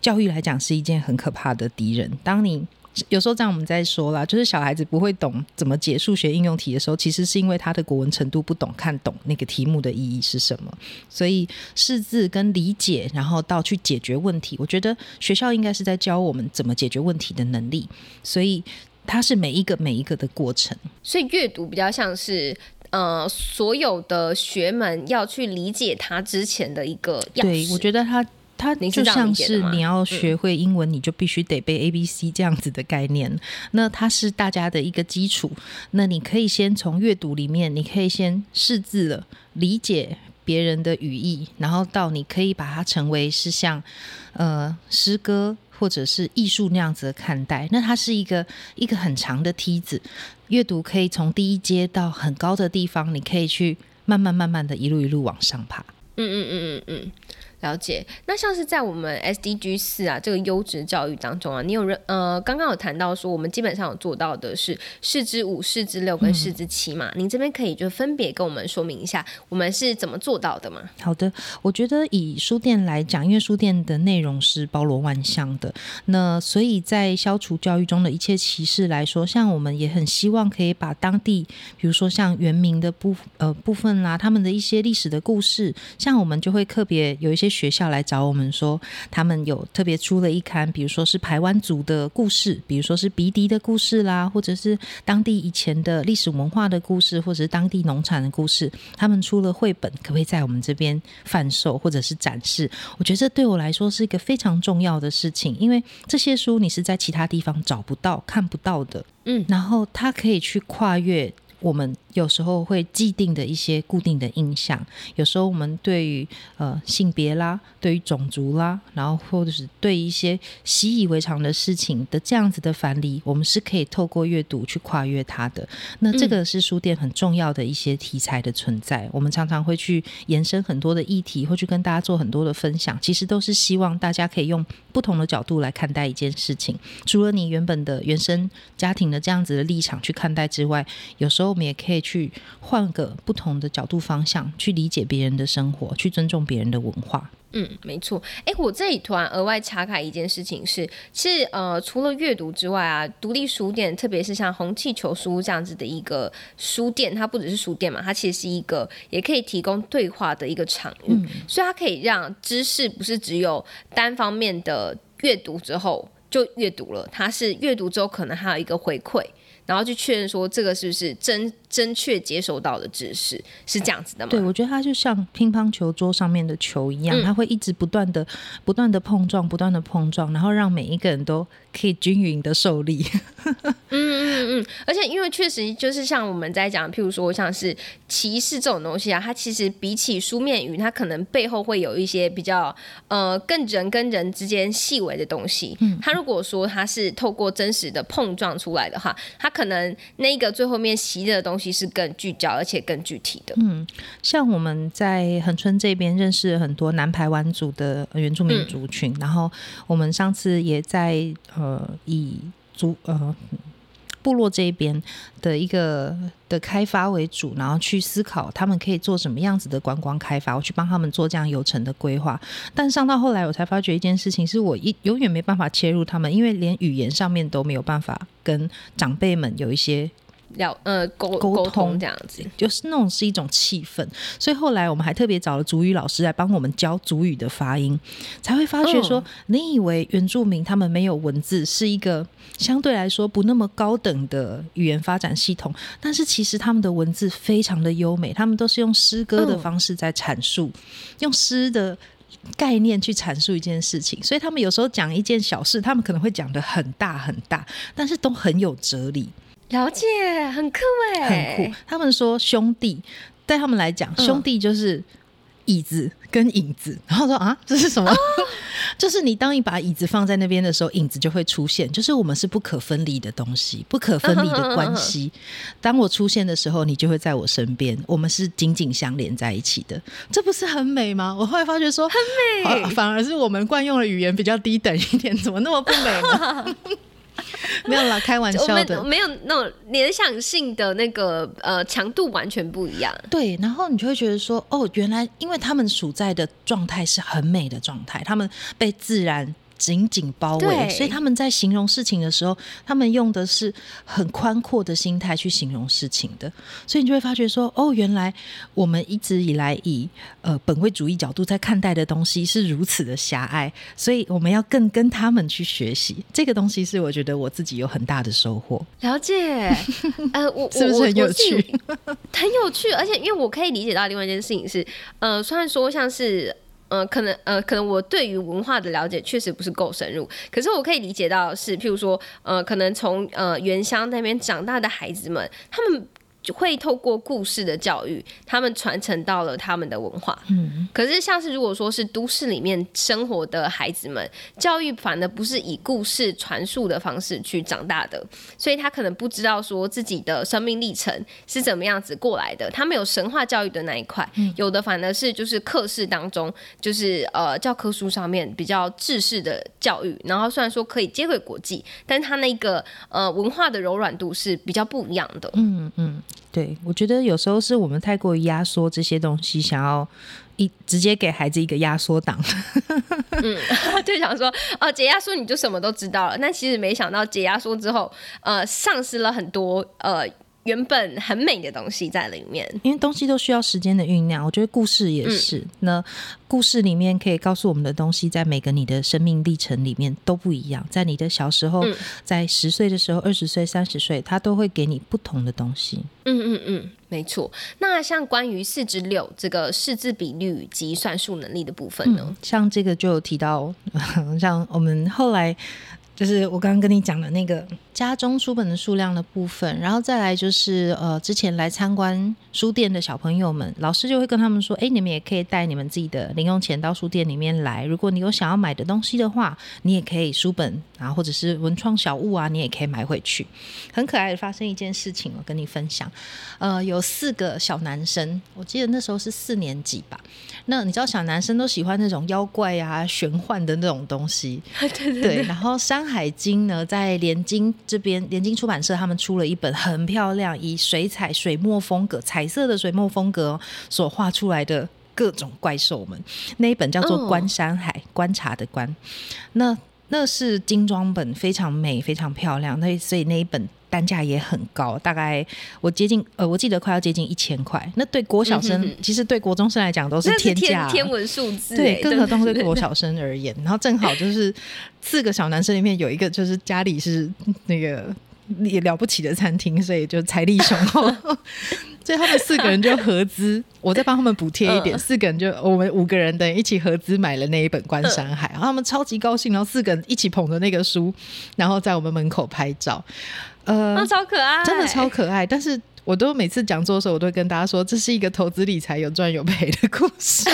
教育来讲是一件很可怕的敌人。当你有时候这样我们在说啦，就是小孩子不会懂怎么解数学应用题的时候，其实是因为他的国文程度不懂看懂那个题目的意义是什么。所以识字跟理解，然后到去解决问题，我觉得学校应该是在教我们怎么解决问题的能力。所以。它是每一个每一个的过程。所以阅读比较像是呃所有的学们要去理解它之前的一个。对，我觉得它它就像是你要学会英文，你就必须得背 A B C 这样子的概念。那它是大家的一个基础。那你可以先从阅读里面，你可以先识字了，理解别人的语义，然后到你可以把它成为是像呃诗歌或者是艺术那样子的看待。那它是一个一个很长的梯子，阅读可以从第一阶到很高的地方，你可以去慢慢慢慢的一路一路往上爬。嗯嗯嗯嗯嗯，了解。那像是在我们 SDG 四啊这个优质教育当中啊，你有认呃刚刚有谈到说，我们基本上有做到的是四之五、四之六跟四之七嘛？您这边可以就分别跟我们说明一下，我们是怎么做到的吗？好的，我觉得以书店来讲，因为书店的内容是包罗万象的，那所以在消除教育中的一切歧视来说，像我们也很希望可以把当地，比如说像原民的部呃部分啦，他们的一些历史的故事，像我们就会特别有一些学校来找我们说，他们有特别出了一刊，比如说是台湾族的故事，比如说是鼻笛的故事啦，或者是当地以前的历史文化的故事，或者是当地农产的故事，他们出了绘本，可不可以在我们这边贩售或者是展示？我觉得这对我来说是一个非常重要的事情，因为这些书你是在其他地方找不到、看不到的。嗯然后它可以去跨越我们有时候会既定的一些固定的印象，有时候我们对于呃性别啦，对于种族啦，然后或者是对一些习以为常的事情的这样子的反理，我们是可以透过阅读去跨越它的。那这个是书店很重要的一些题材的存在，我们常常会去延伸很多的议题，会去跟大家做很多的分享，其实都是希望大家可以用不同的角度来看待一件事情。除了你原本的原生家庭的这样子的立场去看待之外，有时候我们也可以去换个不同的角度方向，去理解别人的生活，去尊重别人的文化。嗯，没错。哎，我这里突然额外插开一件事情是，是呃，除了阅读之外啊，独立书店，特别是像红气球书这样子的一个书店，它不只是书店嘛，它其实是一个也可以提供对话的一个场域，所以它可以让知识不是只有单方面的阅读之后就阅读了，它是阅读之后可能还有一个回馈。然后去确认说这个是不是真正确接收到的知识，是这样子的吗？对，我觉得它就像乒乓球桌上面的球一样，嗯它会一直不断的、不断的碰撞、不断的碰撞，然后让每一个人都可以均匀的受力。嗯嗯嗯，而且因为确实就是像我们在讲，譬如说像是歧视这种东西啊，它其实比起书面语，它可能背后会有一些比较呃更人跟人之间细微的东西。嗯，它如果说它是透过真实的碰撞出来的话，它可能那个最后面习的东西是更聚焦而且更具体的。嗯像我们在恒春这边认识了很多南排湾族的原住民族群，然后我们上次也在呃以族呃部落这边的一个的开发为主，然后去思考他们可以做什么样子的观光开发，我去帮他们做这样游程的规划。但上到后来，我才发觉一件事情，是我一永远没办法切入他们，因为连语言上面都没有办法跟长辈们有一些了呃沟沟沟通通这样子，就是那种是一种气氛，所以后来我们还特别找了主语老师来帮我们教主语的发音，才会发觉说，嗯你以为原住民他们没有文字是一个相对来说不那么高等的语言发展系统，但是其实他们的文字非常的优美，他们都是用诗歌的嗯方式在阐述，用诗的。概念去阐述一件事情，所以他们有时候讲一件小事，他们可能会讲的很大很大，但是都很有哲理。了解，很酷哎很哎，酷。他们说兄弟，对他们来讲，嗯兄弟就是椅子跟影子。然后说啊，这是什么？<laughs> 就是你当一把椅子放在那边的时候，影子就会出现。就是我们是不可分离的东西，不可分离的关系。当我出现的时候，你就会在我身边，我们是紧紧相连在一起的。这不是很美吗？我后来发觉说，很美，反而是我们惯用的语言比较低等一点，怎么那么不美呢？<laughs> <laughs> 没有啦，开玩笑的。没有那种联想性的那个呃强度完全不一样。对，然后你就会觉得说，哦，原来因为他们处在的状态是很美的状态，他们被自然紧紧包围，所以他们在形容事情的时候，他们用的是很宽阔的心态去形容事情的，所以你就会发觉说，哦，原来我们一直以来以呃本位主义角度在看待的东西是如此的狭隘，所以我们要更跟他们去学习。这个东西是我觉得我自己有很大的收获，了解，<laughs> 呃，我是不是我很有趣？很有趣，而且因为我可以理解到另外一件事情是，呃，虽然说像是。呃，可能呃，可能我对于文化的了解确实不是够深入，可是我可以理解到是，譬如说，呃，可能从呃原乡那边长大的孩子们，他们会透过故事的教育，他们传承到了他们的文化。嗯，可是像是如果说是都市里面生活的孩子们，教育反而不是以故事传述的方式去长大的，所以他可能不知道说自己的生命历程是怎么样子过来的，他们有神话教育的那一块，有的反而是就是课室当中，就是呃教科书上面比较制式的教育，然后虽然说可以接轨国际，但他那个呃文化的柔软度是比较不一样的。嗯嗯，对，我觉得有时候是我们太过于压缩这些东西，想要一直接给孩子一个压缩档。<laughs> 嗯 <laughs> 就想说，哦，解压缩你就什么都知道了。那其实没想到解压缩之后，呃，丧失了很多呃原本很美的东西在里面。因为东西都需要时间的酝酿，我觉得故事也是。那故事里面可以告诉我们的东西，在每个你的生命历程里面都不一样。在你的小时候，嗯在十岁的时候、二十岁、三十岁，它都会给你不同的东西。嗯嗯嗯，没错。那像关于四至六这个识字比率及算术能力的部分呢？像这个就有提到，<laughs> 像我们后来就是我刚刚跟你讲的那个家中书本的数量的部分，然后再来就是呃，之前来参观书店的小朋友们，老师就会跟他们说，哎，你们也可以带你们自己的零用钱到书店里面来，如果你有想要买的东西的话，你也可以书本啊，或者是文创小物啊，你也可以买回去。很可爱的发生一件事情，我跟你分享，呃，有四个小男生，我记得那时候是四年级吧。那你知道小男生都喜欢那种妖怪啊、玄幻的那种东西，<laughs> 对对对。然后《山海经》呢，在联经这边，联经出版社他们出了一本很漂亮，以水彩水墨风格、彩色的水墨风格所画出来的各种怪兽们。那一本叫做《哦观山海》，观察的观。那那是精装本，非常美，非常漂亮。那所以那一本单价也很高，大概我接近呃，我记得快要接近一千块。那对国小生，嗯哼哼其实对国中生来讲都是天价天。天文数字欸，对，更何况对对国小生而言，然后正好就是四个小男生里面有一个就是家里是那个也了不起的餐厅，所以就财力雄厚，<laughs> 所以他们四个人就合资，<laughs> 我再帮他们补贴一点，嗯四个人就我们五个人等于一起合资买了那一本《观山海》，然后他们超级高兴，然后四个人一起捧着那个书，然后在我们门口拍照，呃，哦，超可爱，真的超可爱，但是。我都每次讲座的时候，我都会跟大家说，这是一个投资理财有赚有赔的故事。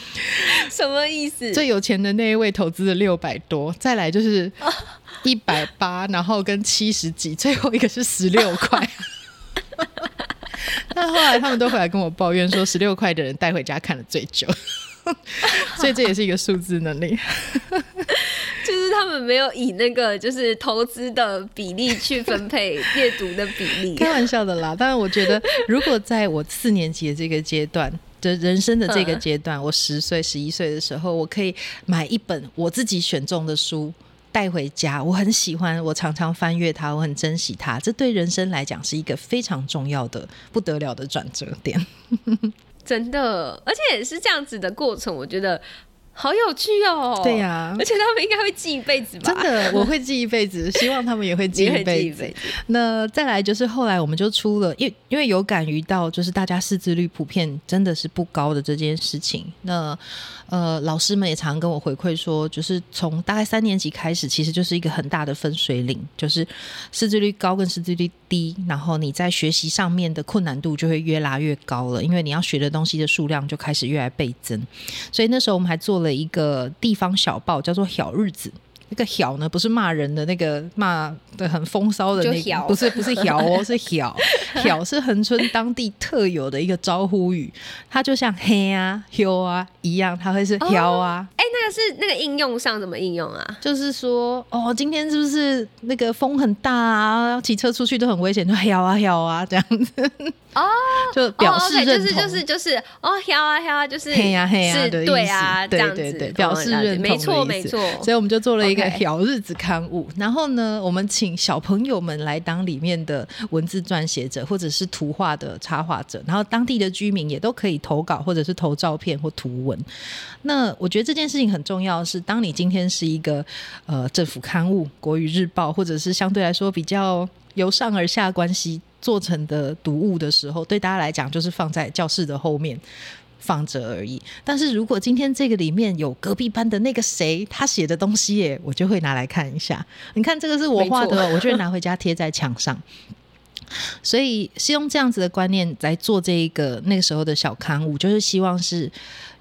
<laughs> 什么意思？最有钱的那一位投资了六百多，再来就是一百八，然后跟七十几，最后一个是十六块。<laughs> <laughs> 那后来他们都回来跟我抱怨说，十六块的人带回家看了最久，<laughs> 所以这也是一个数字能力。<laughs> 就是他们没有以那个就是投资的比例去分配阅读的比例。开玩笑的啦，当然我觉得，如果在我四年级的这个阶段。的人生的这个阶段，我十岁、十一岁的时候，我可以买一本我自己选中的书带回家，我很喜欢，我常常翻阅它，我很珍惜它。这对人生来讲是一个非常重要的、不得了的转折点。<laughs> 真的，而且也是这样子的过程，我觉得好有趣哦。对呀、而且他们应该会记一辈子吧？真的，我会记一辈子，<laughs> 希望他们也会记一辈子。那再来就是后来我们就出了，因为因为有感于到就是大家识字率普遍真的是不高的这件事情，那呃老师们也常跟我回馈说，就是从大概三年级开始，其实就是一个很大的分水岭，就是识字率高跟识字率低，然后你在学习上面的困难度就会越拉越高了，因为你要学的东西的数量就开始越来倍增，所以那时候我们还做了一个地方小报，叫做“小日子”。那个“小”呢，不是骂人的那个骂的很风骚的那个，不是不是“小”哦，<laughs> 是“小”。小是恒春当地特有的一个招呼语，它就像“嘿啊”“哟啊”一样，它会是“飘啊”哎、那个是那个应用上怎么应用啊？就是说，哦，今天是不是那个风很大啊？骑车出去都很危险，就飘啊飘啊这样子。哦，就表示认同，就是就是就是哦，摇啊摇啊，就是嘿呀嘿呀的对啊，对对对，表示认同，没错没错。所以我们就做了一个小日子刊物，然后呢，我们请小朋友们来当里面的文字撰写者，或者是图画的插画者，然后当地的居民也都可以投稿，或者是投照片或图文。那我觉得这件事情很重要，是当你今天是一个呃政府刊物《国语日报》，或者是相对来说比较由上而下关系。做成的读物的时候，对大家来讲就是放在教室的后面放着而已。但是如果今天这个里面有隔壁班的那个谁他写的东西耶，我就会拿来看一下。你看这个是我画的，我就会拿回家贴在墙上。所以是用这样子的观念来做这一个那个时候的小刊物，就是希望是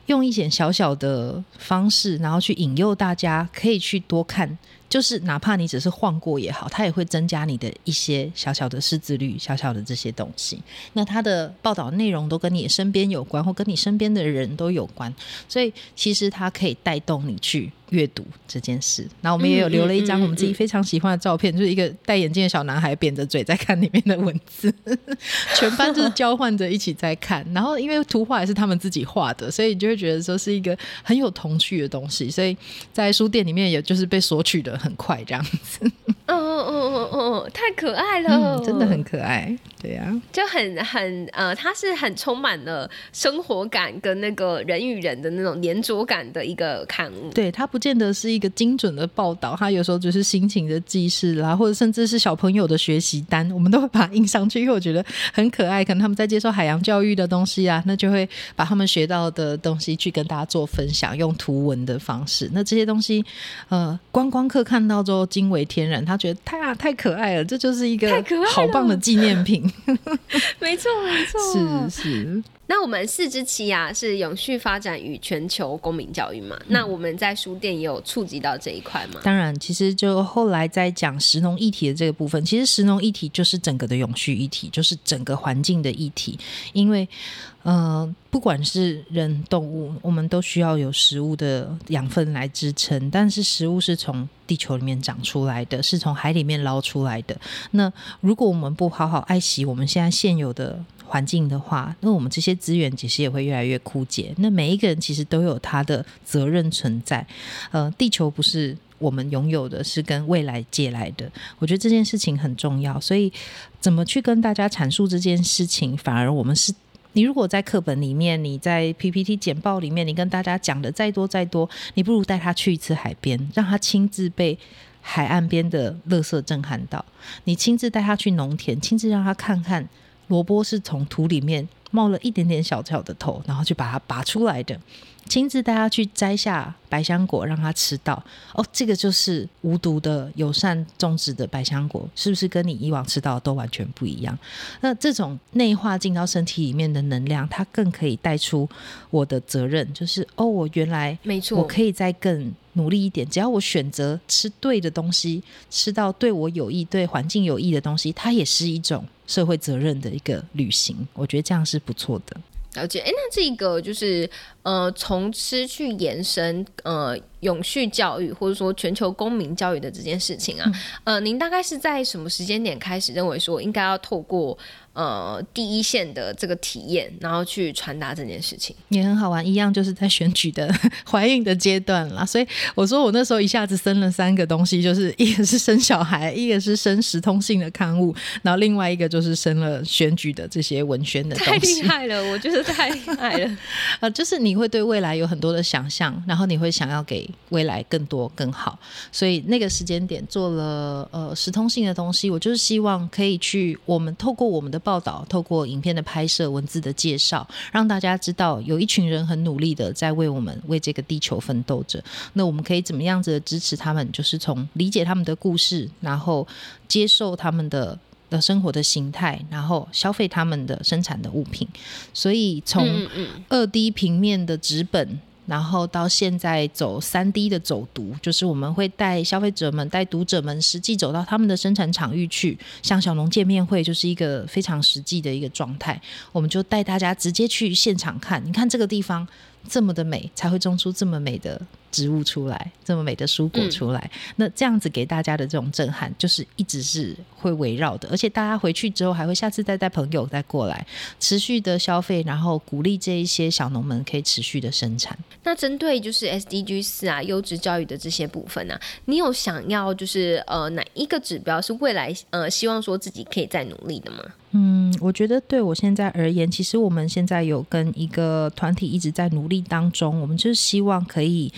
用一点小小的方式，然后去引诱大家可以去多看。就是哪怕你只是晃过也好，它也会增加你的一些小小的识字率，小小的这些东西。那它的报道内容都跟你身边有关，或跟你身边的人都有关，所以其实它可以带动你去。阅读这件事，那我们也有留了一张我们自己非常喜欢的照片，就是一个戴眼镜的小男孩扁着嘴在看里面的文字，<laughs> 全班就是交换着一起在看。<laughs> 然后因为图画也是他们自己画的，所以就会觉得说是一个很有童趣的东西。所以在书店里面，也就是被索取的很快这样子。<laughs> 哦哦哦哦哦，太可爱了，真的很可爱。对呀，就很很呃，它是很充满了生活感跟那个人与人的那种粘着感的一个刊物。对，它不见得是一个精准的报道，它有时候只是心情的记事啦，或者甚至是小朋友的学习单，我们都会把它印上去，因为我觉得很可爱。可能他们在接受海洋教育的东西啊，那就会把他们学到的东西去跟大家做分享，用图文的方式。那这些东西，呃，观光客看到之后惊为天人，他觉得太啊太可爱了，这就是一个好棒的纪念品。<laughs> 没错，没错，是是。那我们四之期啊，是永续发展与全球公民教育嘛？那我们在书店也有触及到这一块吗？当然，其实就后来在讲食农议题的这个部分，其实食农议题就是整个的永续议题，就是整个环境的议题。因为，呃，不管是人、动物，我们都需要有食物的养分来支撑。但是，食物是从地球里面长出来的，是从海里面捞出来的。那如果我们不好好爱惜我们现在现有的，环境的话，那我们这些资源其实也会越来越枯竭。那每一个人其实都有他的责任存在。呃，地球不是我们拥有的，是跟未来借来的。我觉得这件事情很重要，所以怎么去跟大家阐述这件事情，反而我们是你如果在课本里面，你在 PPT 简报里面，你跟大家讲的再多再多，你不如带他去一次海边，让他亲自被海岸边的垃圾震撼到。你亲自带他去农田，亲自让他看看。萝卜是从土里面冒了一点点小小的头，然后就把它拔出来的。亲自带他去摘下百香果，让他吃到哦，这个就是无毒的、友善种植的百香果，是不是跟你以往吃到的都完全不一样？那这种内化进到身体里面的能量，它更可以带出我的责任，就是哦，我原来没错，我可以再更努力一点，只要我选择吃对的东西，吃到对我有益、对环境有益的东西，它也是一种社会责任的一个旅行。我觉得这样是不错的。了解，哎，那这个就是呃，从吃去延伸呃，永续教育或者说全球公民教育的这件事情啊，呃，您大概是在什么时间点开始认为说应该要透过？呃，第一线的这个体验，然后去传达这件事情也很好玩，一样就是在选举的怀孕的阶段啦。所以我说我那时候一下子生了三个东西，就是一个是生小孩，一个是生时通性的刊物，然后另外一个就是生了选举的这些文宣的东西。太厉害了，我觉得太厉害了。呃，<laughs> 就是你会对未来有很多的想象，然后你会想要给未来更多更好，所以那个时间点做了呃时通性的东西，我就是希望可以去我们透过我们的。报道透过影片的拍摄、文字的介绍，让大家知道有一群人很努力的在为我们、为这个地球奋斗着。那我们可以怎么样子的支持他们？就是从理解他们的故事，然后接受他们的的生活的形态，然后消费他们的生产的物品。所以从二 D 平面的纸本。然后到现在走三 D 的走读，就是我们会带消费者们、带读者们实际走到他们的生产场域去，像小农见面会就是一个非常实际的一个状态。我们就带大家直接去现场看，你看这个地方这么的美，才会种出这么美的植物出来，这么美的蔬果出来，那这样子给大家的这种震撼，就是一直是会围绕的，而且大家回去之后还会下次再带朋友再过来，持续的消费，然后鼓励这一些小农们可以持续的生产。那针对就是 SDG 四啊，优质教育的这些部分呢，你有想要就是呃哪一个指标是未来呃希望说自己可以再努力的吗？嗯，我觉得对我现在而言，其实我们现在有跟一个团体一直在努力当中，我们就是希望可以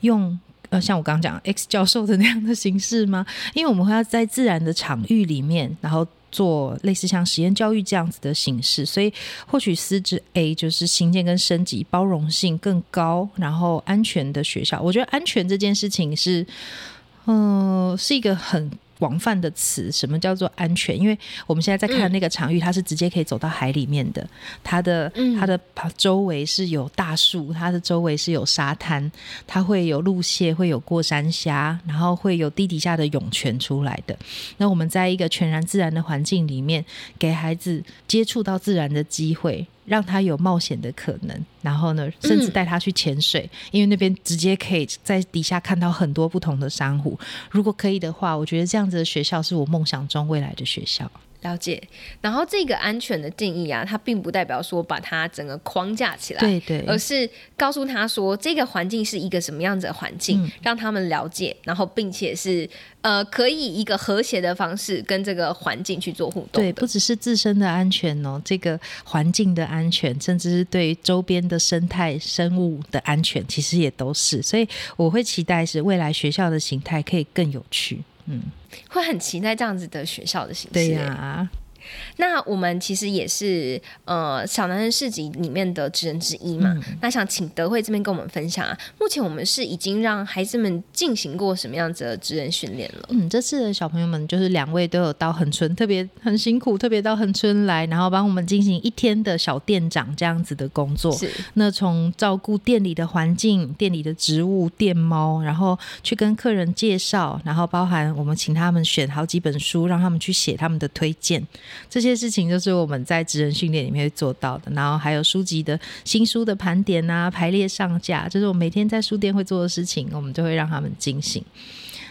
用呃，像我刚刚讲 X 教授的那样的形式吗？因为我们会要在自然的场域里面，然后做类似像实验教育这样子的形式，所以或许师资 A 就是新建跟升级，包容性更高，然后安全的学校。我觉得安全这件事情是，嗯，是一个很。广泛的词，什么叫做安全？因为我们现在在看那个场域，它是直接可以走到海里面的，它的它的周围是有大树，它的周围是有沙滩，它会有路蟹，会有过山虾，然后会有地底下的涌泉出来的。那我们在一个全然自然的环境里面，给孩子接触到自然的机会。让他有冒险的可能，然后呢，甚至带他去潜水，因为那边直接可以在底下看到很多不同的珊瑚。如果可以的话，我觉得这样子的学校是我梦想中未来的学校。了解，然后这个安全的定义啊，它并不代表说把它整个框架起来，对对，而是告诉他说这个环境是一个什么样子的环境，让他们了解，然后并且是呃可以一个和谐的方式跟这个环境去做互动。对，不只是自身的安全哦，这个环境的安全，甚至是对周边的生态生物的安全，其实也都是。所以我会期待是未来学校的形态可以更有趣。嗯，会很期待这样子的学校的形式。对呀。那我们其实也是呃小男人市集里面的职人之一嘛。那想请德惠这边跟我们分享啊，目前我们是已经让孩子们进行过什么样子的职人训练了？嗯，这次的小朋友们就是两位都有到恒村，特别很辛苦，特别到恒村来，然后帮我们进行一天的小店长这样子的工作。是。那从照顾店里的环境、店里的植物、店猫，然后去跟客人介绍，然后包含我们请他们选好几本书，让他们去写他们的推荐。这些事情就是我们在职人训练里面会做到的，然后还有书籍的新书的盘点啊、排列上架，就是我每天在书店会做的事情，我们就会让他们进行。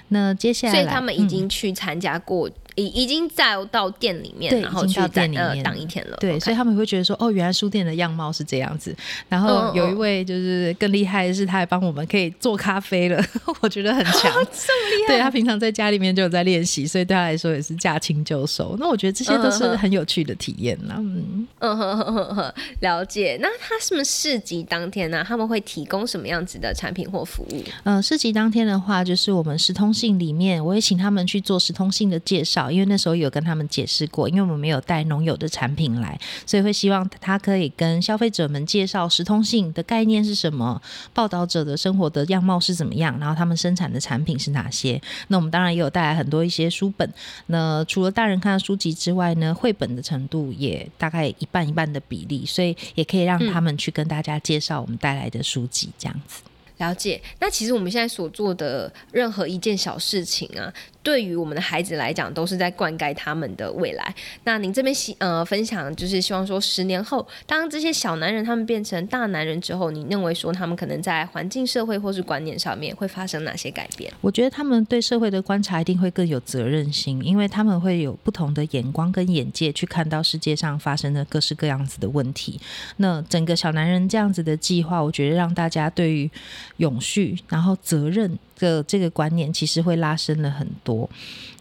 那接下来，所以他们已经去参加过。已已经在到店里面，然后去店里面当一天了。对，所以他们会觉得说，哦，原来书店的样貌是这样子。然后有一位就是更厉害的是，他还帮我们可以做咖啡了，<laughs> 我觉得很强，<laughs> 这么厉害。对他平常在家里面就有在练习，所以对他来说也是驾轻就熟。那我觉得这些都是很有趣的体验呢。嗯嗯哼哼哼哼，了解。那他是不是市集当天呢？他们会提供什么样子的产品或服务？嗯，市集当天的话，就是我们时通信里面，我也请他们去做时通信的介绍。因为那时候有跟他们解释过，因为我们没有带农友的产品来，所以会希望他可以跟消费者们介绍时通性的概念是什么，报道者的生活的样貌是怎么样，然后他们生产的产品是哪些。那我们当然也有带来很多一些书本。那除了大人看的书籍之外呢，绘本的程度也大概一半一半的比例，所以也可以让他们去跟大家介绍我们带来的书籍这样子。了解。那其实我们现在所做的任何一件小事情啊。对于我们的孩子来讲，都是在灌溉他们的未来。那您这边希呃分享，就是希望说，十年后，当这些小男人他们变成大男人之后，你认为说他们可能在环境、社会或是观念上面会发生哪些改变？我觉得他们对社会的观察一定会更有责任心，因为他们会有不同的眼光跟眼界去看到世界上发生的各式各样子的问题。那整个小男人这样子的计划，我觉得让大家对于永续然后责任。个这个观念其实会拉伸了很多。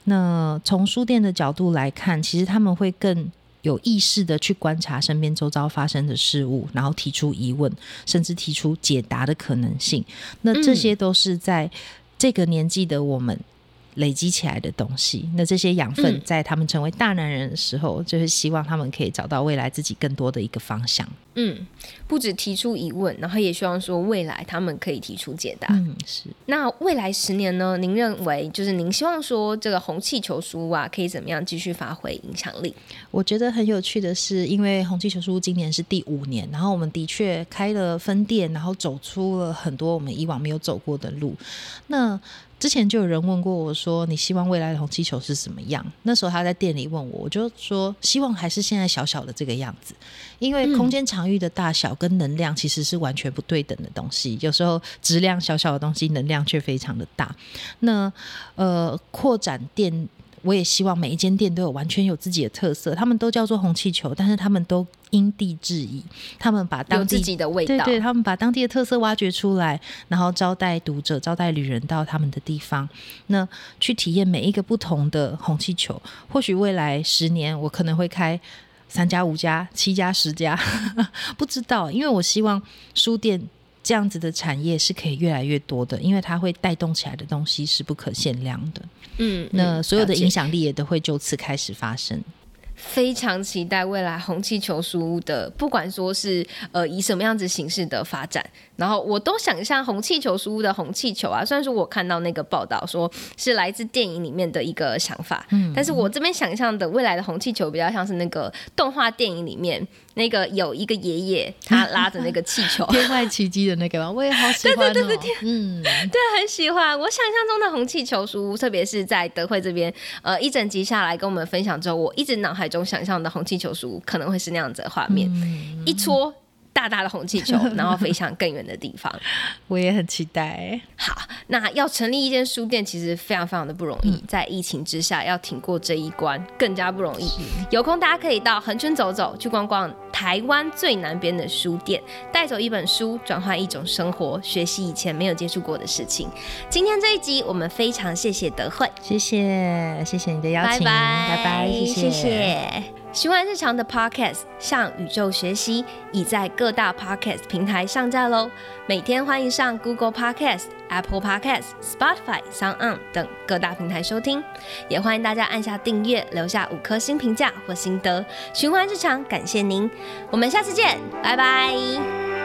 那从书店的角度来看，其实他们会更有意识的去观察身边周遭发生的事物，然后提出疑问，甚至提出解答的可能性。那这些都是在这个年纪的我们。累积起来的东西，那这些养分在他们成为大男人的时候，就是希望他们可以找到未来自己更多的一个方向。嗯，不止提出疑问，然后也希望说未来他们可以提出解答。嗯，是。那未来十年呢？您认为就是您希望说这个红气球书啊，可以怎么样继续发挥影响力？我觉得很有趣的是，因为红气球书今年是第五年，然后我们的确开了分店，然后走出了很多我们以往没有走过的路。那之前就有人问过我说：“你希望未来的红气球是什么样？”那时候他在店里问我，我就说：“希望还是现在小小的这个样子，因为空间场域的大小跟能量其实是完全不对等的东西。有时候质量小小的东西，能量却非常的大。那呃，扩展店。”我也希望每一间店都有完全有自己的特色，他们都叫做红气球，但是他们都因地制宜，他们把当地自己的味道，对，他们把当地的特色挖掘出来，然后招待读者、招待旅人到他们的地方，那去体验每一个不同的红气球。或许未来十年，我可能会开三家、五家、七家、十家，<laughs> 不知道，因为我希望书店。这样子的产业是可以越来越多的，因为它会带动起来的东西是不可限量的。嗯，那所有的影响力也都会就此开始发生。非常期待未来红气球书屋的，不管说是呃以什么样子形式的发展，然后我都想象红气球书屋的红气球啊，虽然说我看到那个报道说是来自电影里面的一个想法，嗯，但是我这边想象的未来的红气球比较像是那个动画电影里面那个有一个爷爷他拉着那个气球，<laughs> 天外奇迹的那个，我也好喜欢，对对对对，嗯，对，很喜欢。我想象中的红气球书屋，特别是在德惠这边，呃，一整集下来跟我们分享之后，我一直脑海。中想象的红气球书可能会是那样子的画面，一戳大大的红气球，<laughs> 然后飞向更远的地方。我也很期待。好，那要成立一间书店，其实非常非常的不容易，在疫情之下要挺过这一关更加不容易。有空大家可以到恒春走走，去逛逛台湾最南边的书店，带走一本书，转换一种生活，学习以前没有接触过的事情。今天这一集，我们非常谢谢德惠，谢谢谢谢你的邀请，拜拜，谢谢。循环日常的 Podcast 向宇宙学习已在各大 Podcast 平台上架喽，每天欢迎上 Google Podcast、Apple Podcast、Spotify、Sound On 等各大平台收听，也欢迎大家按下订阅，留下五颗星评价或心得。循环日常，感谢您，我们下次见，拜拜。